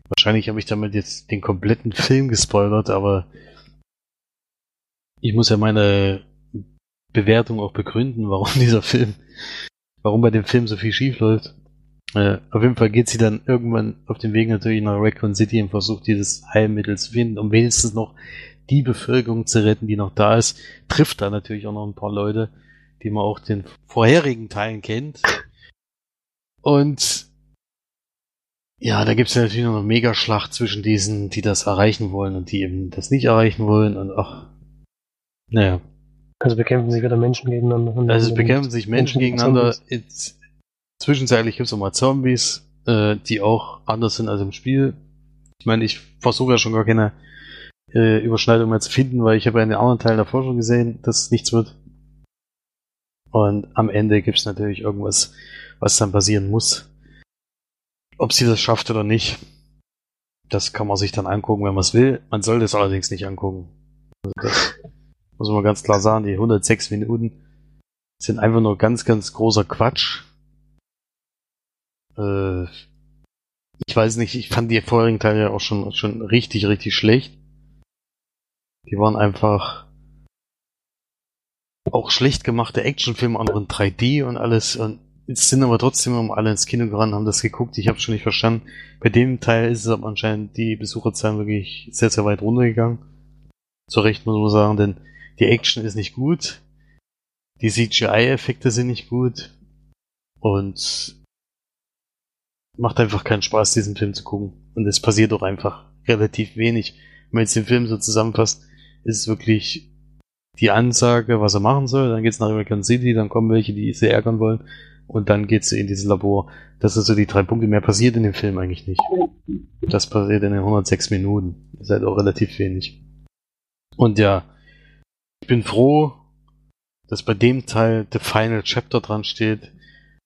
Wahrscheinlich habe ich damit jetzt den kompletten Film gespoilert, aber ich muss ja meine Bewertung auch begründen, warum dieser Film, warum bei dem Film so viel schief läuft. Äh, auf jeden Fall geht sie dann irgendwann auf den Weg natürlich nach Raccoon City und versucht dieses Heilmittel zu finden, um wenigstens noch die Bevölkerung zu retten, die noch da ist. Trifft da natürlich auch noch ein paar Leute, die man auch den vorherigen Teilen kennt. Und ja, da gibt es ja natürlich noch eine Megaschlacht zwischen diesen, die das erreichen wollen und die eben das nicht erreichen wollen. Und ach, naja. Also bekämpfen sich wieder Menschen gegeneinander. Also bekämpfen sich Menschen, gegeneinander. Jetzt, zwischenzeitlich gibt es auch mal Zombies, äh, die auch anders sind als im Spiel. Ich meine, ich versuche ja schon gar keine äh, Überschneidung mehr zu finden, weil ich habe ja in den anderen Teilen davor schon gesehen, dass es nichts wird. Und am Ende gibt es natürlich irgendwas, was dann passieren muss. Ob sie das schafft oder nicht, das kann man sich dann angucken, wenn man es will. Man sollte es allerdings nicht angucken. Also das muss man ganz klar sagen. Die 106 Minuten sind einfach nur ganz, ganz großer Quatsch. Äh, ich weiß nicht, ich fand die vorherigen Teile ja auch schon, schon richtig, richtig schlecht. Die waren einfach auch schlecht gemachte Actionfilme, in 3D und alles. Und Jetzt sind aber trotzdem um alle ins Kino gerannt, haben das geguckt. Ich habe schon nicht verstanden. Bei dem Teil ist es aber anscheinend die Besucherzahlen wirklich sehr, sehr weit runtergegangen. Zu Recht muss man sagen, denn die Action ist nicht gut. Die CGI-Effekte sind nicht gut. Und macht einfach keinen Spaß, diesen Film zu gucken. Und es passiert auch einfach relativ wenig. Wenn man jetzt den Film so zusammenfasst, ist es wirklich die Ansage, was er machen soll. Dann geht's nach American City, dann kommen welche, die sie ärgern wollen und dann geht sie in dieses Labor. Das sind so die drei Punkte. Mehr passiert in dem Film eigentlich nicht. Das passiert in den 106 Minuten. Das ist halt auch relativ wenig. Und ja, ich bin froh, dass bei dem Teil The Final Chapter dran steht,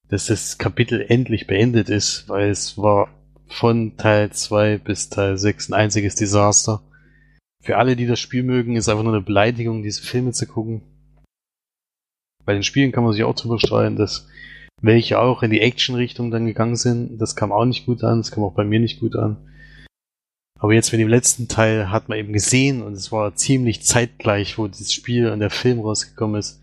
dass das Kapitel endlich beendet ist, weil es war von Teil 2 bis Teil 6 ein einziges Desaster. Für alle, die das Spiel mögen, ist einfach nur eine Beleidigung, diese Filme zu gucken. Bei den Spielen kann man sich auch drüber streiten, dass welche auch in die Action-Richtung dann gegangen sind. Das kam auch nicht gut an, das kam auch bei mir nicht gut an. Aber jetzt mit dem letzten Teil hat man eben gesehen, und es war ziemlich zeitgleich, wo das Spiel und der Film rausgekommen ist,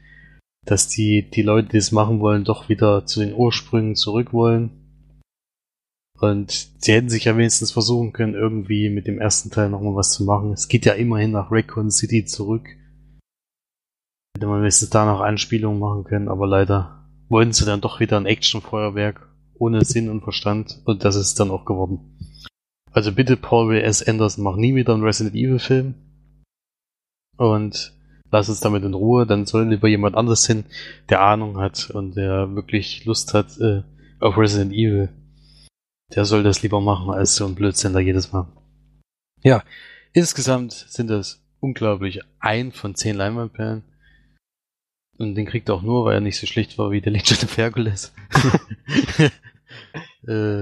dass die, die Leute, die es machen wollen, doch wieder zu den Ursprüngen zurück wollen. Und sie hätten sich ja wenigstens versuchen können, irgendwie mit dem ersten Teil nochmal was zu machen. Es geht ja immerhin nach Raccoon City zurück. Hätte man wenigstens da noch Anspielungen machen können, aber leider wollten sie dann doch wieder ein Actionfeuerwerk ohne Sinn und Verstand und das ist dann auch geworden. Also bitte Paul W. S. Anderson, mach nie wieder einen Resident Evil Film und lass uns damit in Ruhe, dann soll lieber jemand anderes hin, der Ahnung hat und der wirklich Lust hat äh, auf Resident Evil. Der soll das lieber machen, als so ein Blödsinn da jedes Mal. Ja, insgesamt sind das unglaublich ein von zehn Leinwandperlen. Und den kriegt er auch nur, weil er nicht so schlecht war wie der Legend of Hercules. äh,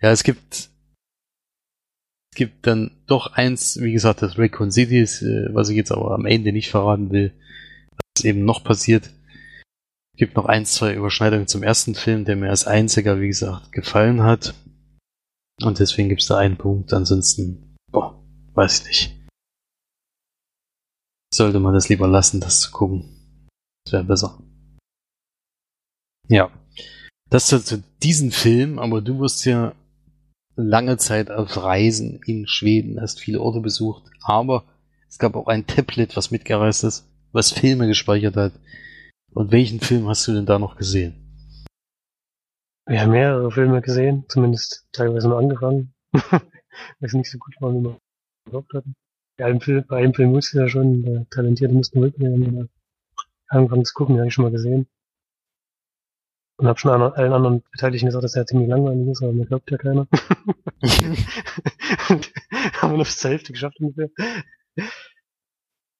ja, es gibt es gibt dann doch eins, wie gesagt, das Raccoon City ist, äh, was ich jetzt aber am Ende nicht verraten will, was eben noch passiert. Es gibt noch eins, zwei Überschneidungen zum ersten Film, der mir als einziger, wie gesagt, gefallen hat. Und deswegen gibt es da einen Punkt. Ansonsten, boah, weiß ich nicht. Sollte man das lieber lassen, das zu gucken. Das wäre besser. Ja. Das zu diesem Film, aber du wirst ja lange Zeit auf Reisen in Schweden, hast viele Orte besucht, aber es gab auch ein Tablet, was mitgereist ist, was Filme gespeichert hat. Und welchen Film hast du denn da noch gesehen? Wir haben mehrere Filme gesehen, zumindest teilweise nur angefangen, weil es nicht so gut war, wie wir gehofft hatten. Bei einem Film, bei Film wusste ja schon, der Talentierte mussten rücknehmen angefangen zu gucken, den habe ich schon mal gesehen. Und habe schon allen anderen Beteiligten gesagt, dass er ziemlich langweilig ist, aber mir glaubt ja keiner. haben wir nur bis zur Hälfte geschafft ungefähr.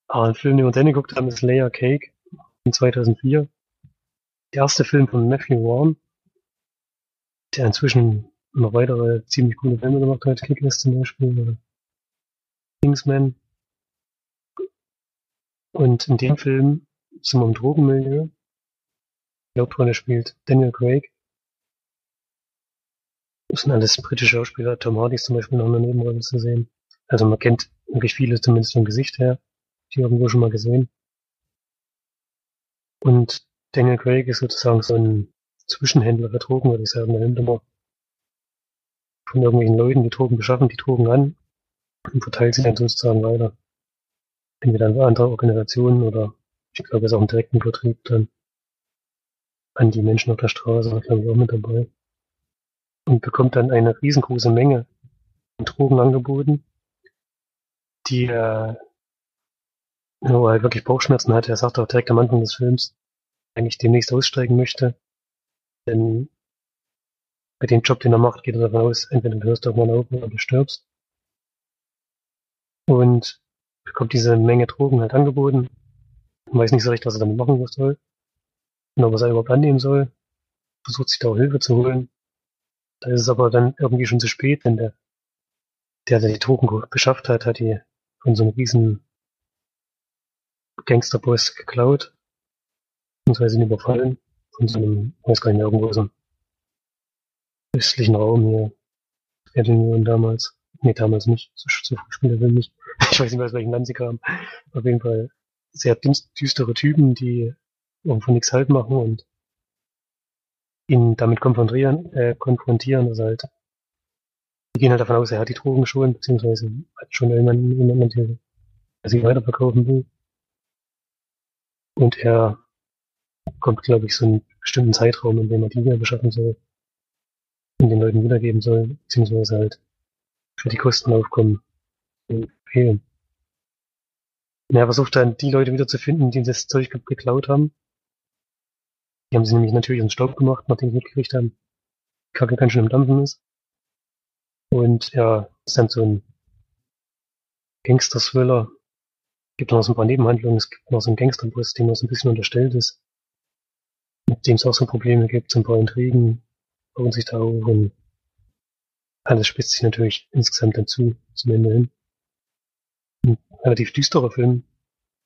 Aber ein Film, den wir dann geguckt haben, ist Layer Cake in 2004. Der erste Film von Matthew Vaughn, der inzwischen noch weitere ziemlich coole Filme gemacht hat, Kick-Ass zum Beispiel, oder Kingsman. Und in dem Film sind wir im Drogenmilieu. Die Hauptrolle spielt Daniel Craig. Das sind alles britische Schauspieler. Tom Hardy ist zum Beispiel noch in der Nebenrolle zu sehen. Also man kennt wirklich viele zumindest vom Gesicht her. Die irgendwo schon mal gesehen. Und Daniel Craig ist sozusagen so ein Zwischenhändler für Drogen, würde ich sagen. Der nimmt immer von irgendwelchen Leuten, die Drogen beschaffen, die Drogen an und verteilt sie dann sozusagen weiter. Entweder an andere Organisationen oder ich glaube, er ist auch im direkten Vertrieb dann an die Menschen auf der Straße, glaube ich, auch mit dabei. Und bekommt dann eine riesengroße Menge an Drogen angeboten, die er, wo er halt wirklich Bauchschmerzen hat. Er sagt auch direkt am Anfang des Films, eigentlich demnächst aussteigen möchte. Denn bei dem Job, den er macht, geht er davon aus, entweder du hörst irgendwann auf oder du stirbst. Und bekommt diese Menge Drogen halt angeboten. Man weiß nicht so recht, was er damit machen soll. Und was er überhaupt annehmen soll. Versucht sich da auch Hilfe zu holen. Da ist es aber dann irgendwie schon zu spät, denn der, der, der die Drogen beschafft hat, hat die von so einem riesen Gangsterboss geklaut. Beziehungsweise ihn überfallen. Von so einem, weiß gar nicht mehr, irgendwo so einem östlichen Raum hier. Sowjetunion damals. Nee, damals nicht. So, so spielt er nicht. Ich weiß nicht mehr, aus welchem Land sie kamen. Auf jeden Fall sehr düstere Typen, die irgendwo nichts halt machen und ihn damit konfrontieren, äh, konfrontieren. Also halt, die gehen halt davon aus, er hat die Drogen schon, beziehungsweise hat schon irgendwann jemanden, der sie weiterverkaufen will. Und er kommt, glaube ich, so einen bestimmten Zeitraum, in dem er die wieder beschaffen soll und den Leuten wiedergeben soll, beziehungsweise halt für die Kosten aufkommen und fehlen. Er versucht dann die Leute wieder zu finden, die das Zeug geklaut haben. Die haben sie nämlich natürlich ins Staub gemacht, nachdem sie mitgekriegt haben, Kacke ganz schön im Dampfen ist. Und ja, ist dann so ein Gangster-Thriller. Gibt noch so ein paar Nebenhandlungen. Es gibt noch so einen Gangsterboss, dem was ein bisschen unterstellt ist. Mit dem es auch so Probleme gibt, so ein paar Intrigen, bauen sich da auf und alles spitzt sich natürlich insgesamt dazu, zum Ende hin. Relativ düsterer Film.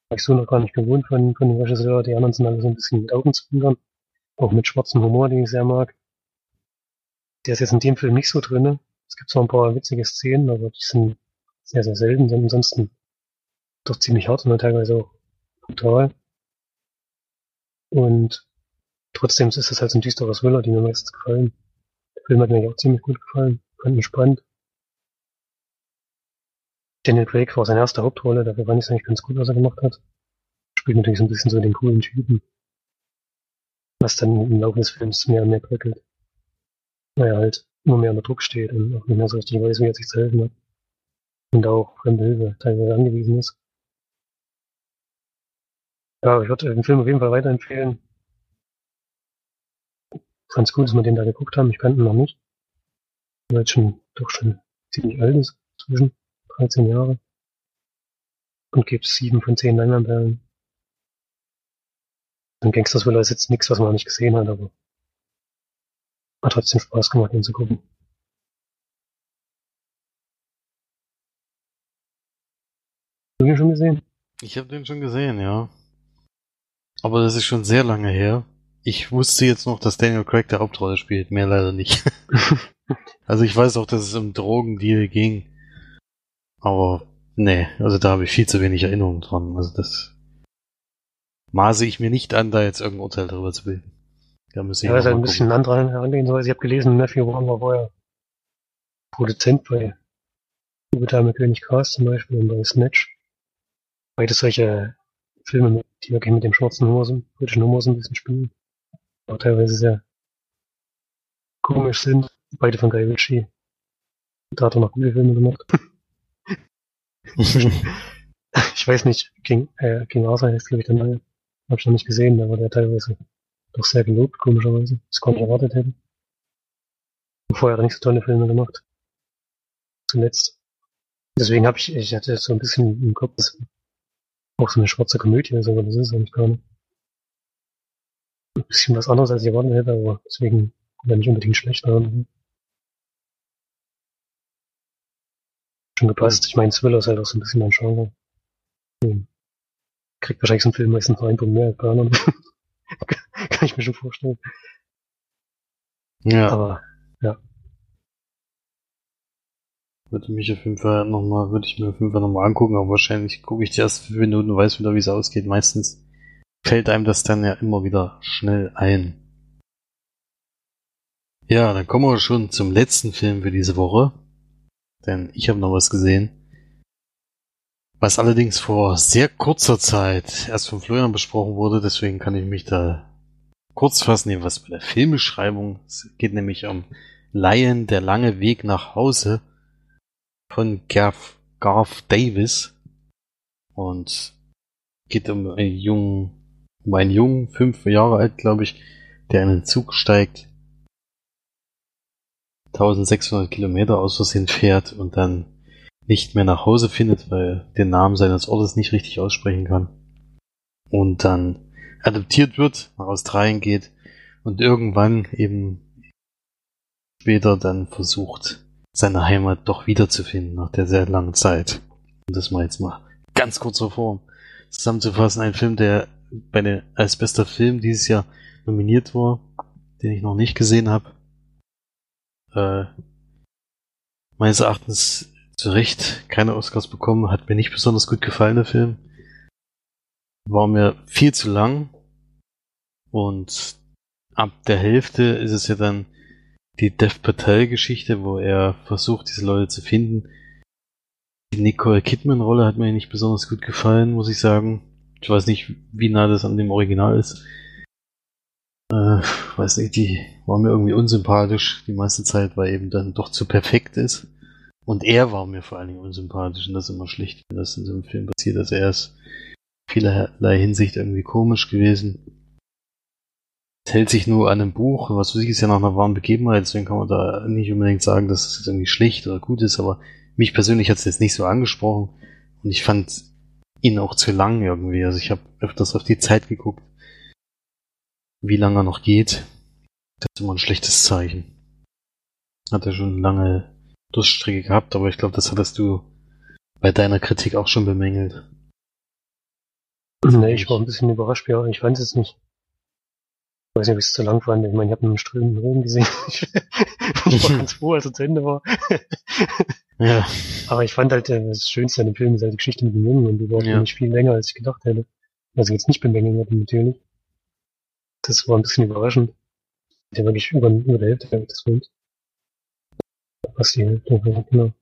War ich so noch gar nicht gewohnt von, von dem Regisseur. Die anderen sind alle so ein bisschen mit Augenzwinkern. Auch mit schwarzem Humor, den ich sehr mag. Der ist jetzt in dem Film nicht so drinne. Es gibt zwar ein paar witzige Szenen, aber die sind sehr, sehr selten, sind ansonsten doch ziemlich hart und teilweise auch brutal. Und trotzdem ist es halt so ein düsterer Thriller, die mir meistens gefallen. Der Film hat mir auch ziemlich gut gefallen, fand ihn spannend. Daniel Craig war seine erste Hauptrolle, dafür fand ich es eigentlich ganz gut, was er gemacht hat. Spielt natürlich so ein bisschen so den coolen Typen. Was dann im Laufe des Films mehr und mehr bröckelt. Weil er halt immer mehr unter Druck steht und auch nicht mehr so richtig weiß, wie er sich zu helfen hat. Und auch fremde Hilfe teilweise angewiesen ist. Ja, ich würde den Film auf jeden Fall weiterempfehlen. Fand's gut, dass wir den da geguckt haben. Ich kannte ihn noch nicht. Weil jetzt schon, doch schon ziemlich alt ist. Zwischen 13 Jahre. Und gibt sieben von zehn Leinwandperlen. Ein Gangsters-Thriller ist jetzt nichts, was man nicht gesehen hat, aber hat trotzdem Spaß gemacht, ihn zu gucken. Hast du ihn schon gesehen? Ich habe den schon gesehen, ja. Aber das ist schon sehr lange her. Ich wusste jetzt noch, dass Daniel Craig der Hauptrolle spielt, mehr leider nicht. also ich weiß auch, dass es um Drogendeal ging. Aber nee, also da habe ich viel zu wenig Erinnerungen dran. Also das maße ich mir nicht an, da jetzt irgendein Urteil darüber zu bilden. Da muss ich ja, das ist ein bisschen ein anderer Herangehensweise. Ich habe gelesen, Matthew Vaughn war vorher Produzent bei Übertime König Cast zum Beispiel und bei Snatch. Beides solche Filme, die wirklich mit dem schwarzen Humor, so, britischen Humor so ein bisschen spielen. Aber teilweise sehr komisch sind. Beide von Guy Ritchie. Da hat er noch gute Filme gemacht. ich weiß nicht, King, äh, King Arthur ist glaube ich der neue. Hab ich noch nicht gesehen, aber der teilweise doch sehr gelobt, komischerweise. Das gar nicht erwartet hätte. Vorher hat er nicht so tolle Filme gemacht. Zuletzt. Deswegen habe ich, ich hatte so ein bisschen im Kopf, dass auch so eine schwarze Komödie ist, aber das ist eigentlich gar nicht. Ein bisschen was anderes, als ich erwartet hätte, aber deswegen ja nicht unbedingt schlecht. Schon gepasst. Ich meine, Thriller ist halt auch so ein bisschen mein Genre. Hm. Kriegt wahrscheinlich so ein Film meistens noch einen Punkt mehr als anderen. Kann ich mir schon vorstellen. Ja. Aber, ja. Würde mich auf jeden Fall nochmal, würde ich mir auf jeden Fall nochmal angucken, aber wahrscheinlich gucke ich die ersten fünf Minuten und weiß wieder, wie es ausgeht. Meistens fällt einem das dann ja immer wieder schnell ein. Ja, dann kommen wir schon zum letzten Film für diese Woche. Denn ich habe noch was gesehen. Was allerdings vor sehr kurzer Zeit erst von Florian besprochen wurde, deswegen kann ich mich da kurz fassen, was bei der Filmbeschreibung. Es geht nämlich um Lion, der lange Weg nach Hause von Garth, Garth Davis. Und geht um einen jungen, um einen Jungen, fünf Jahre alt, glaube ich, der in den Zug steigt, 1600 Kilometer aus Versehen fährt und dann nicht mehr nach Hause findet, weil den Namen seines Ortes nicht richtig aussprechen kann. Und dann adoptiert wird, nach Australien geht und irgendwann eben später dann versucht, seine Heimat doch wiederzufinden nach der sehr langen Zeit. Und das mal jetzt mal ganz kurzer Form zusammenzufassen. Ein Film, der bei den, als bester Film dieses Jahr nominiert war, den ich noch nicht gesehen habe. Äh, meines Erachtens zu Recht keine Oscars bekommen, hat mir nicht besonders gut gefallen, der Film. War mir viel zu lang. Und ab der Hälfte ist es ja dann die Dev Patel-Geschichte, wo er versucht, diese Leute zu finden. Die Nicole Kidman-Rolle hat mir nicht besonders gut gefallen, muss ich sagen. Ich weiß nicht, wie nah das an dem Original ist. Äh, weiß nicht, die war mir irgendwie unsympathisch die meiste Zeit, weil eben dann doch zu perfekt ist. Und er war mir vor allen Dingen unsympathisch und das ist immer schlecht, wenn das in so einem Film passiert. Also er ist vielerlei Hinsicht irgendwie komisch gewesen. Es hält sich nur an einem Buch, was weiß ich, ist ja nach einer wahren Begebenheit, deswegen kann man da nicht unbedingt sagen, dass es irgendwie schlecht oder gut ist, aber mich persönlich hat es jetzt nicht so angesprochen und ich fand ihn auch zu lang irgendwie. Also ich habe öfters auf die Zeit geguckt, wie lange er noch geht. Das ist immer ein schlechtes Zeichen. Hat er schon lange Durststrecke gehabt, aber ich glaube, das hattest du bei deiner Kritik auch schon bemängelt. Nee, ich war ein bisschen überrascht, ja, ich weiß es nicht. Ich weiß nicht, ob ich es zu lang fand. Ich meine, ich habe einen strömenden Regen gesehen. ich war ganz froh, als er zu Ende war. Ja. Aber ich fand halt, äh, das Schönste an dem Film ist halt die Geschichte mit dem Jungen und die war Ja. nicht viel länger, als ich gedacht hätte. Also jetzt nicht bemängeln hätte, natürlich. Das war ein bisschen überraschend. Der wirklich über, über der Hälfte des Films. Fast die Hälfte, ja, genau.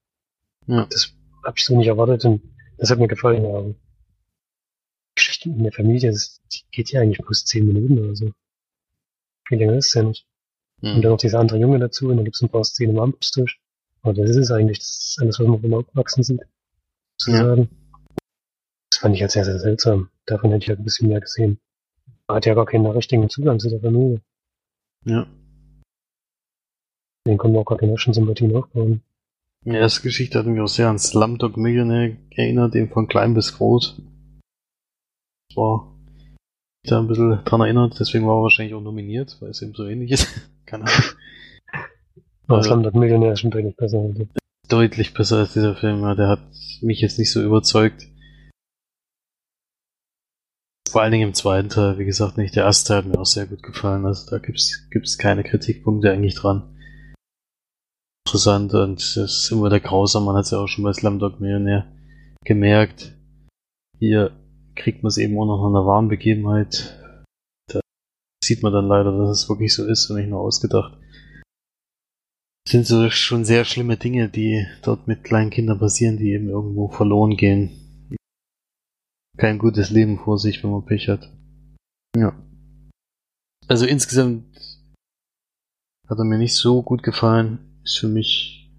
Ja. Das habe ich so nicht erwartet und das hat mir gefallen, aber die Geschichte in der Familie, das, geht ja eigentlich bloß zehn Minuten oder so. Viel länger ist es ja nicht. Und Hm. dann noch dieser andere Junge dazu und dann gibt's ein paar Szenen im Amtstisch. Aber das ist es eigentlich, das ist alles, was man vom Aufwachsen sieht. Sozusagen. Das fand ich halt sehr, sehr seltsam. Davon hätte ich halt ein bisschen mehr gesehen. Man hat ja gar keinen richtigen Zugang zu der Familie. Ja. Den konnten wir auch gar keine Sympathien aufbauen. Die erste Geschichte hat mich auch sehr an Slumdog Millionaire erinnert, eben von klein bis groß. Das war da ein bisschen dran erinnert, deswegen war er wahrscheinlich auch nominiert, weil es eben so ähnlich ist. Keine Ahnung. Aber Also- Slumdog Millionär ist schon deutlich besser. Deutlich besser als dieser Film, ja, der hat mich jetzt nicht so überzeugt. Vor allen Dingen im zweiten Teil, wie gesagt, nicht. Der erste hat mir auch sehr gut gefallen, also da gibt's, gibt's keine Kritikpunkte eigentlich dran. Interessant und das ist immer der Grausam, man hat es ja auch schon bei Slumdog Millionär gemerkt. Hier kriegt man es eben auch noch an einer wahren Begebenheit. Da sieht man dann leider, dass es wirklich so ist und nicht nur ausgedacht. Das sind so schon sehr schlimme Dinge, die dort mit kleinen Kindern passieren, die eben irgendwo verloren gehen. Kein gutes Leben vor sich, wenn man Pech hat. Ja. Also insgesamt hat er mir nicht so gut gefallen. Ist für mich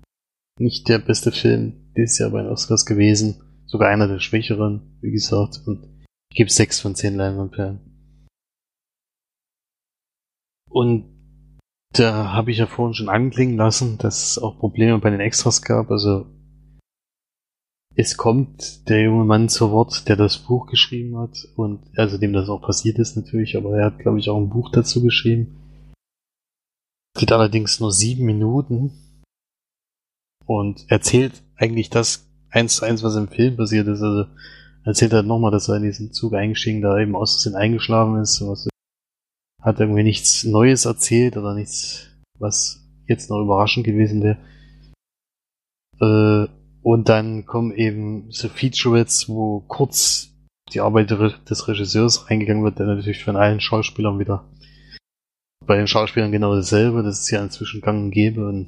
nicht der beste Film dieses Jahr bei den Oscars gewesen. Sogar einer der schwächeren, wie gesagt. Und ich gebe sechs von zehn Leinwandperlen. Und da habe ich ja vorhin schon anklingen lassen, dass es auch Probleme bei den Extras gab. Also es kommt der junge Mann zu Wort, der das Buch geschrieben hat und also dem das auch passiert ist natürlich, aber er hat glaube ich auch ein Buch dazu geschrieben. Geht allerdings nur sieben Minuten und erzählt eigentlich das eins zu eins, was im Film passiert ist. Also erzählt halt nochmal, dass er in diesen Zug eingestiegen, da eben aus Versehen eingeschlafen ist. Was, hat irgendwie nichts Neues erzählt oder nichts, was jetzt noch überraschend gewesen wäre. Äh, und dann kommen eben so Featurettes, wo kurz die Arbeit des Regisseurs reingegangen wird, der natürlich von allen Schauspielern wieder bei den Schauspielern genau dasselbe. Das ist ja inzwischen gang und gäbe und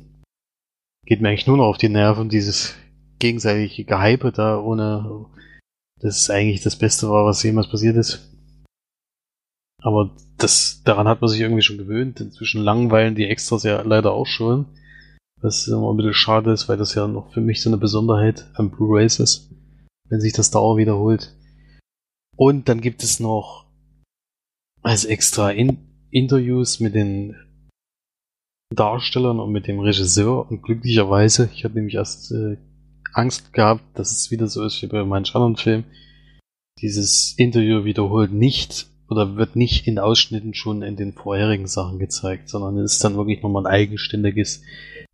geht mir eigentlich nur noch auf die Nerven, dieses gegenseitige Gehype da, ohne das ist eigentlich das Beste war, was jemals passiert ist. Aber das, daran hat man sich irgendwie schon gewöhnt. Inzwischen langweilen die Extras ja leider auch schon. Was immer ein bisschen schade ist, weil das ja noch für mich so eine Besonderheit am Blu-rays ist, wenn sich das Dauer wiederholt. Und dann gibt es noch als extra in Interviews mit den Darstellern und mit dem Regisseur und glücklicherweise, ich hatte nämlich erst äh, Angst gehabt, dass es wieder so ist wie bei manchen anderen Filmen. Dieses Interview wiederholt nicht oder wird nicht in Ausschnitten schon in den vorherigen Sachen gezeigt, sondern es ist dann wirklich nochmal ein eigenständiges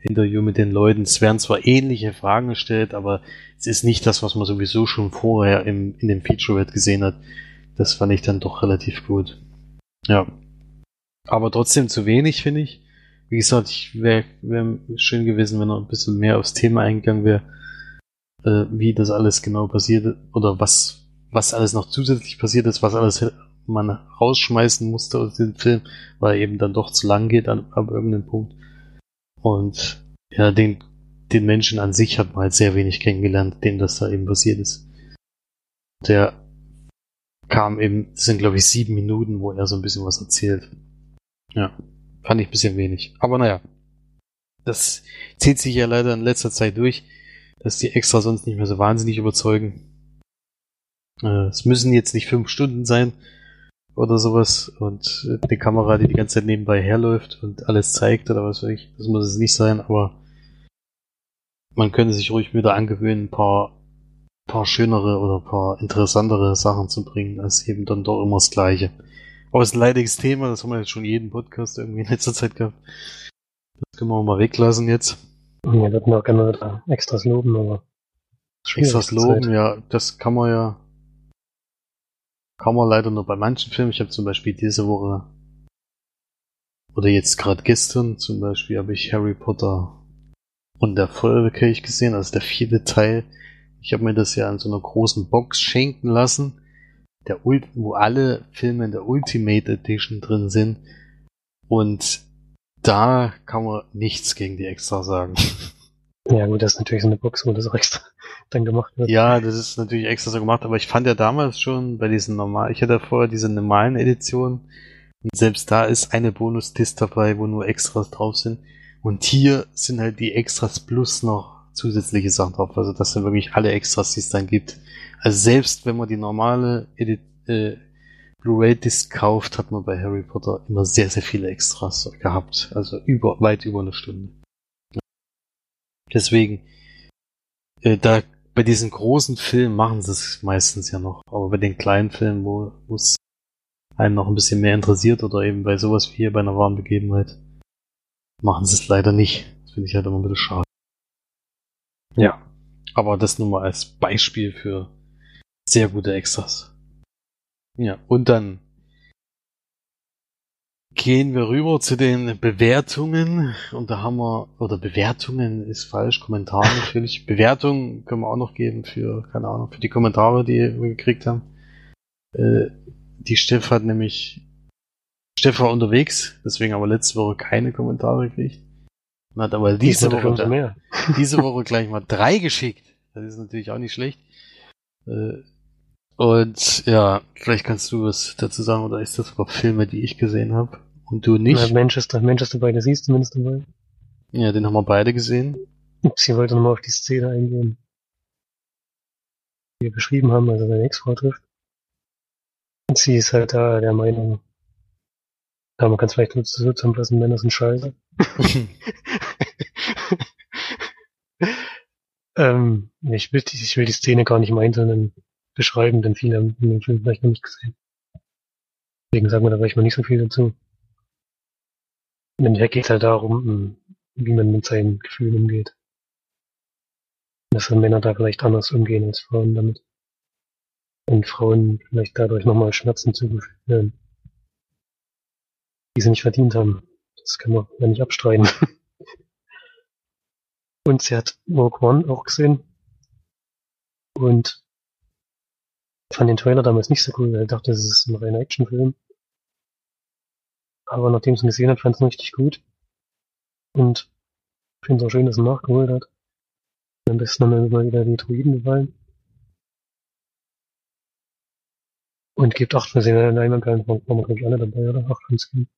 Interview mit den Leuten. Es werden zwar ähnliche Fragen gestellt, aber es ist nicht das, was man sowieso schon vorher im, in dem Featurette gesehen hat. Das fand ich dann doch relativ gut. Ja. Aber trotzdem zu wenig, finde ich. Wie gesagt, ich wäre wär schön gewesen, wenn er ein bisschen mehr aufs Thema eingegangen wäre äh, wie das alles genau passiert oder was, was alles noch zusätzlich passiert ist, was alles man rausschmeißen musste aus dem Film, weil er eben dann doch zu lang geht an, ab irgendeinem Punkt. Und ja, den, den Menschen an sich hat man halt sehr wenig kennengelernt, dem das da eben passiert ist. Der kam eben, das sind glaube ich sieben Minuten, wo er so ein bisschen was erzählt. Ja, fand ich ein bisschen wenig. Aber naja, das zieht sich ja leider in letzter Zeit durch dass die extra sonst nicht mehr so wahnsinnig überzeugen. Äh, es müssen jetzt nicht fünf Stunden sein oder sowas und eine Kamera, die die ganze Zeit nebenbei herläuft und alles zeigt oder was weiß ich. Das muss es nicht sein, aber man könnte sich ruhig wieder angewöhnen, ein paar, paar schönere oder ein paar interessantere Sachen zu bringen, als eben dann doch immer das Gleiche. Aber es ist ein leidiges Thema, das haben wir jetzt schon jeden Podcast irgendwie in letzter Zeit gehabt. Das können wir mal weglassen jetzt. Wir würden auch gerne extras loben, aber. Extras loben, Zeit. ja, das kann man ja. Kann man leider nur bei manchen Filmen. Ich habe zum Beispiel diese Woche oder jetzt gerade gestern zum Beispiel habe ich Harry Potter und der Feuerwehrkelch gesehen, also der vierte Teil. Ich habe mir das ja in so einer großen Box schenken lassen, der Ult wo alle Filme in der Ultimate Edition drin sind. Und da kann man nichts gegen die extra sagen. Ja, gut, das ist natürlich so eine Box, wo das auch extra dann gemacht wird. Ja, das ist natürlich extra so gemacht, aber ich fand ja damals schon bei diesen normalen, ich hatte vorher diese normalen Editionen und selbst da ist eine Bonus-Disc dabei, wo nur Extras drauf sind. Und hier sind halt die Extras plus noch zusätzliche Sachen drauf. Also das sind wirklich alle Extras, die es dann gibt. Also selbst wenn man die normale Edit äh, Blu-ray-Disc kauft, hat man bei Harry Potter immer sehr, sehr viele Extras gehabt. Also über, weit über eine Stunde. Deswegen, äh, da bei diesen großen Filmen machen sie es meistens ja noch. Aber bei den kleinen Filmen, wo es einen noch ein bisschen mehr interessiert oder eben bei sowas wie hier bei einer wahren Begebenheit, machen sie es leider nicht. Das finde ich halt immer ein bisschen schade. Ja. Aber das nur mal als Beispiel für sehr gute Extras. Ja, und dann gehen wir rüber zu den Bewertungen. Und da haben wir, oder Bewertungen ist falsch, Kommentare natürlich. Bewertungen können wir auch noch geben für, keine Ahnung, für die Kommentare, die wir gekriegt haben. Äh, die Steff hat nämlich, Steff war unterwegs, deswegen aber letzte Woche keine Kommentare gekriegt. Und hat aber diese Woche, diese Woche gleich mal drei geschickt. Das ist natürlich auch nicht schlecht. Äh, und ja, vielleicht kannst du was dazu sagen, oder ist das sogar Filme, die ich gesehen habe und du nicht? Manchester, Manchester beide siehst zumindest dabei. Ja, den haben wir beide gesehen. Ups, ich wollte nochmal auf die Szene eingehen, die wir beschrieben haben, also seine Ex-Frau trifft. Und sie ist halt da der Meinung, Ja, man kann es vielleicht so zusammenfassen, Männer sind scheiße. ähm, ich, will, ich will die Szene gar nicht im Einzelnen beschreiben, denn viele haben den Film vielleicht noch nicht gesehen. Deswegen sagen wir da vielleicht mal nicht so viel dazu. Und Im Endeffekt geht es halt darum, hm, wie man mit seinen Gefühlen umgeht. Dass Männer da vielleicht anders umgehen als Frauen damit. Und Frauen vielleicht dadurch nochmal Schmerzen zugefügt werden. Die sie nicht verdient haben. Das kann man ja nicht abstreiten. Und sie hat Rogue One auch gesehen. Und fand den Trailer damals nicht so cool, weil ich dachte, das ist ein reiner Actionfilm. Aber nachdem sie ihn gesehen hat, fand sie ihn richtig gut. Und finde es auch schön, dass er nachgeholt hat. Am besten haben mir mal wieder die Druiden gefallen. Und gibt 8 von 10 Leinwandperlen, waren wir glaube ich alle dabei, oder? 8 von 10.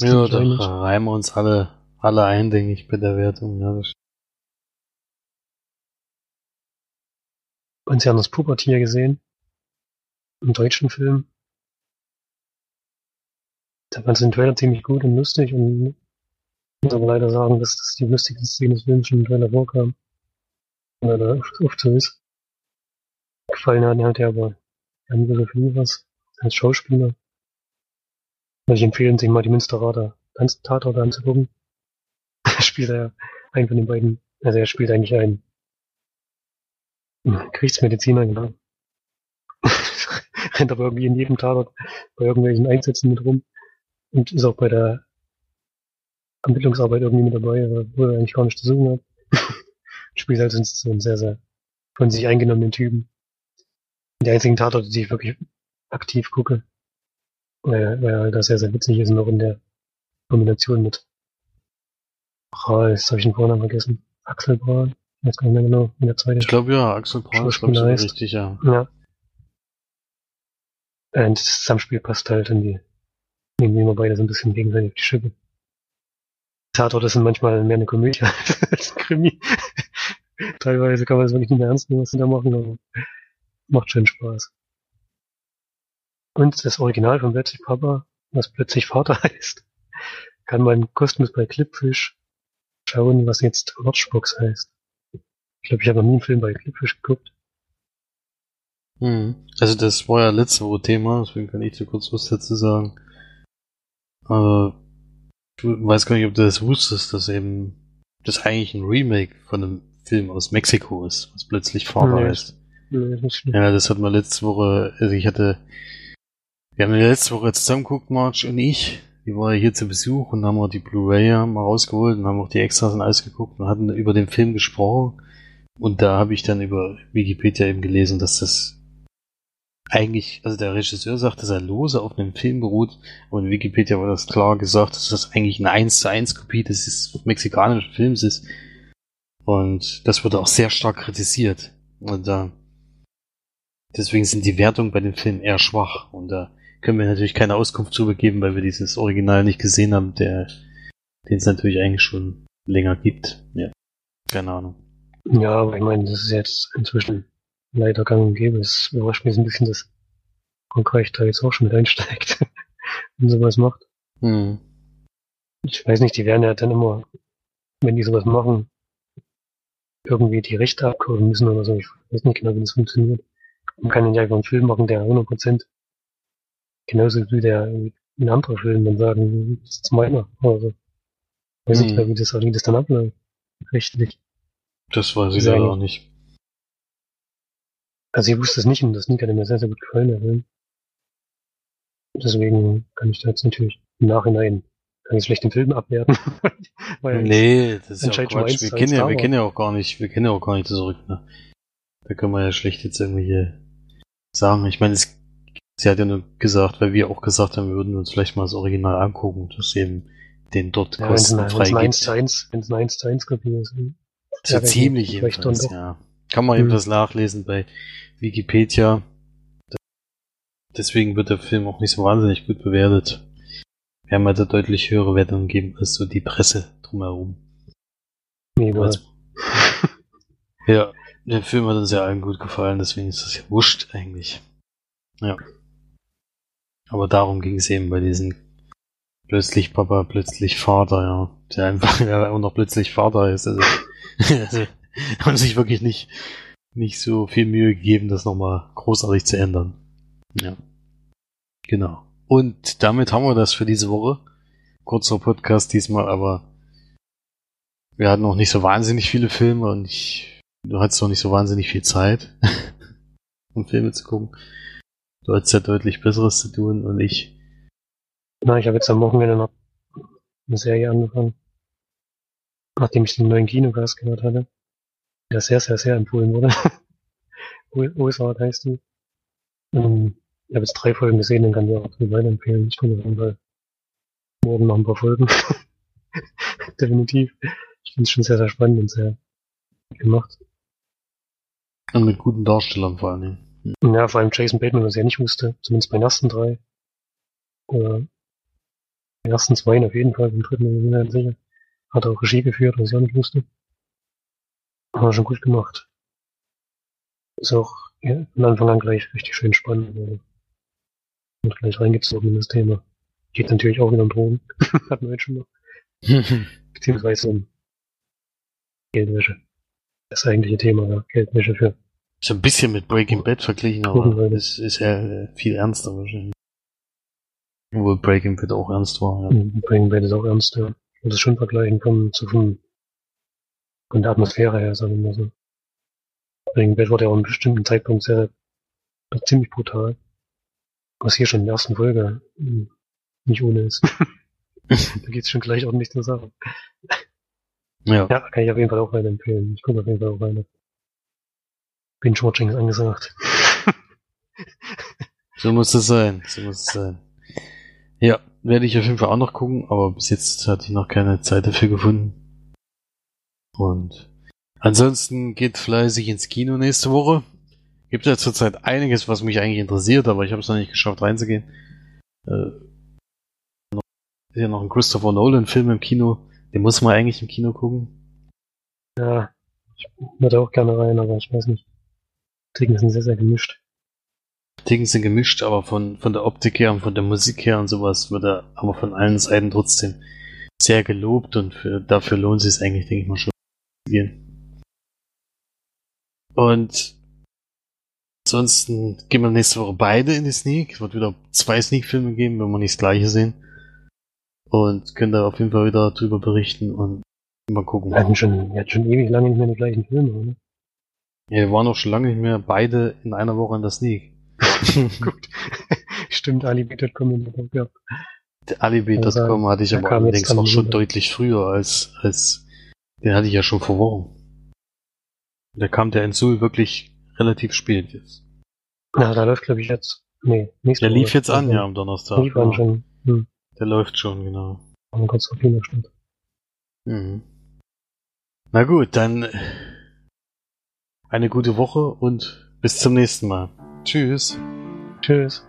Ja, da reimen wir uns alle, alle ein, denke ich, bei der Wertung. Ja, das Und sie haben das Pubertier gesehen. Im deutschen Film. Da fand den Trailer ziemlich gut und lustig und muss aber leider sagen, dass das die lustigste Szene des Films schon im Trailer vorkam. Oder oft, so ist. Gefallen hat halt ja aber Jan viel was als Schauspieler. Würde ich empfehlen, sich mal die Münsteraner Tatort anzugucken. spielt er einen von den beiden, also er spielt eigentlich einen Kriegsmediziner, genau. Rennt aber irgendwie in jedem Tatort bei irgendwelchen Einsätzen mit rum und ist auch bei der Ermittlungsarbeit irgendwie mit dabei, wo er eigentlich gar nicht zu suchen hat. Spielt halt so einen sehr, sehr von sich eingenommenen Typen. Die einzigen Tatorte, die ich wirklich aktiv gucke. Weil, weil halt da sehr, sehr witzig ist, noch in der Kombination mit Brahl, jetzt habe ich den Vornamen vergessen. Axel Brahl. Ich weiß gar nicht mehr genau, wie der zweite Ich glaube ja, Axel Braun ist glaube ich richtig, ja. Ja. Und das Zusammenspiel passt halt irgendwie. Nehmen wir beide so ein bisschen gegenseitig auf die Schippe. Tatorte sind manchmal mehr eine Komödie als ein Krimi. Teilweise kann man das wirklich nicht mehr ernst nehmen, was sie da machen, aber macht schon Spaß. Und das Original von Plötzlich Papa, was plötzlich Vater heißt, kann man kostenlos bei Clipfish schauen, was jetzt Watchbox heißt. Ich glaube, ich habe noch nie einen Film bei Clipfish geguckt. Hm. Also das war ja letzte Woche Thema, deswegen kann ich dir kurz was dazu sagen. Aber ich weiß gar nicht, ob du das wusstest, dass eben das eigentlich ein Remake von einem Film aus Mexiko ist, was plötzlich Vater Nee. heißt. Nee. Ja, das hat man letzte Woche, also ich hatte, wir haben ja letzte Woche zusammen geguckt, Marge und ich. Die war ja hier zu Besuch und haben wir die Blu-ray ja mal rausgeholt und haben auch die Extras und alles geguckt und hatten über den Film gesprochen. Und da habe ich dann über Wikipedia eben gelesen, dass das eigentlich, also der Regisseur sagt, dass er lose auf einem Film beruht, in Wikipedia war das klar gesagt, dass das eigentlich eine 1 zu 1 Kopie des mexikanischen Films ist. Und das wurde auch sehr stark kritisiert. Und äh, deswegen sind die Wertungen bei dem Film eher schwach. Und da können wir natürlich keine Auskunft drüber geben, weil wir dieses Original nicht gesehen haben, der den es natürlich eigentlich schon länger gibt. Ja. Keine Ahnung. Ja, aber ich meine, das ist jetzt inzwischen leider gang und gäbe. Es überrascht mich so ein bisschen, dass Frankreich da jetzt auch schon mit einsteigt und sowas macht. Hm. Ich weiß nicht, die werden ja dann immer, wenn die sowas machen, irgendwie die Rechte abkaufen müssen oder so. Ich weiß nicht genau, wie das funktioniert. Man kann ja nicht einfach einen Film machen, der 100% genauso wie der ein anderer Film dann sagen, das ist meiner. Also, weiß nicht, Hm. wie das, wie das dann abläuft. Rechtlich. Das weiß ich leider auch nicht. Also ich wusste es nicht und das Nick hat mir sehr, sehr gut gefallen, der Film. Deswegen kann ich da jetzt natürlich im Nachhinein kann ich schlecht den Film abwerten. Nee, das ist ja Quatsch. Wir kennen ja, wir kennen ja auch gar nicht, wir kennen ja auch gar nicht das Rück, Da können wir ja schlecht jetzt irgendwelche sagen. Ich meine, es, sie hat ja nur gesagt, weil wir auch gesagt haben, wir würden uns vielleicht mal das Original angucken, dass eben den dort ja, wenn es ein kostenfrei 1 gibt. zu 1, wenn es ein 1 zu 1 Kopie ist. So Ja, ziemlich jedenfalls, ja. Kann man Hm. eben das nachlesen bei Wikipedia. Deswegen wird der Film auch nicht so wahnsinnig gut bewertet. Wir haben halt da deutlich höhere Wertungen gegeben als so die Presse drumherum. Egal. Also, ja, der Film hat uns ja allen gut gefallen, deswegen ist das ja wurscht eigentlich. Ja. Aber darum ging es eben bei diesen Plötzlich Papa, plötzlich Vater, ja. Der einfach ja, auch noch plötzlich Vater ist. Also, also haben sich wirklich nicht, nicht so viel Mühe gegeben, das nochmal großartig zu ändern. Ja. Genau. Und damit haben wir das für diese Woche. Kurzer Podcast diesmal, aber wir hatten noch nicht so wahnsinnig viele Filme und ich, du hattest noch nicht so wahnsinnig viel Zeit, um Filme zu gucken. Du hattest ja deutlich Besseres zu tun und ich. Na, ich habe jetzt am Wochenende noch eine Serie angefangen. Nachdem ich den neuen Kinocast gehört hatte. Der sehr, sehr, sehr empfohlen wurde. USA heißt die. Ähm, ich habe jetzt drei Folgen gesehen, dann kann ich auch weiterempfehlen. Ich komme auf jeden Fall morgen noch ein paar Folgen. Definitiv. Ich finde es schon sehr, sehr spannend und sehr gemacht. Und mit guten Darstellern vor allem. Ja, vor allem Jason Bateman, was ich ja nicht wusste. Zumindest bei den ersten drei. Oder den ersten zwei auf jeden Fall, beim dritten bin ich mir sicher. Hat auch Regie geführt, was ich auch nicht wusste. Aber schon gut gemacht. Ist auch ja, von Anfang an gleich richtig schön spannend. Und gleich reingezogen in das Thema. Geht natürlich auch wieder um Drogen. Hatten wir jetzt schon mal. Beziehungsweise um Geldwäsche. Das eigentliche Thema, ja. Geldwäsche für. So ein bisschen mit Breaking Bad verglichen, aber das ist ja viel ernster wahrscheinlich. Obwohl Breaking Bad auch ernst war, ja. Mhm, Breaking Bad ist auch ernst, ja. Muss es schon vergleichen vom, zu vom, von der Atmosphäre her, sagen wir mal so. Bad wurde ja auch an einem bestimmten Zeitpunkt sehr, ziemlich brutal. Was hier schon in der ersten Folge hm, nicht ohne ist. da geht's schon gleich ordentlich zur Sache. Ja. Ja, kann ich auf jeden Fall auch weiterempfehlen. Ich gucke auf jeden Fall auch weiter. Binge-Watching ist angesagt. So muss es sein, so muss es sein. Ja, werde ich auf jeden Fall auch noch gucken, aber bis jetzt hatte ich noch keine Zeit dafür gefunden. Und ansonsten geht fleißig ins Kino nächste Woche. Gibt ja zurzeit einiges, was mich eigentlich interessiert, aber ich habe es noch nicht geschafft reinzugehen. Äh, ist ja noch ein Christopher Nolan-Film im Kino. Den muss man eigentlich im Kino gucken. Ja, ich würde auch gerne rein, aber ich weiß nicht. Ticken sind sehr, sehr gemischt. Ticken sind gemischt, aber von, von der Optik her und von der Musik her und sowas wird er aber von allen Seiten trotzdem sehr gelobt und für, dafür lohnt es sich eigentlich, denke ich mal, schon gehen. Und ansonsten gehen wir nächste Woche beide in die Sneak. Es wird wieder zwei Sneak-Filme geben, wenn wir nicht das gleiche sehen. Und können da auf jeden Fall wieder drüber berichten und mal gucken. Wir hatten schon, wir hatten schon ewig lange nicht mehr die gleichen Filme, oder? Ja, wir waren auch schon lange nicht mehr beide in einer Woche in der Sneak. Gut. Stimmt, Alibi.com gehabt. Alibi.com hatte ich aber allerdings auch schon deutlich früher als, als, den hatte ich ja schon vor Wochen. Da kam der in Seoul wirklich relativ spät jetzt. Na, da läuft, glaube ich, jetzt. Nee, nächste Der lief jetzt an, ja, am Donnerstag. Lief an genau. schon. Hm. Der läuft schon, genau. Haben kurz vor Kino stand. Mhm. Na gut, dann eine gute Woche und bis zum nächsten Mal. Tschüss. Tschüss.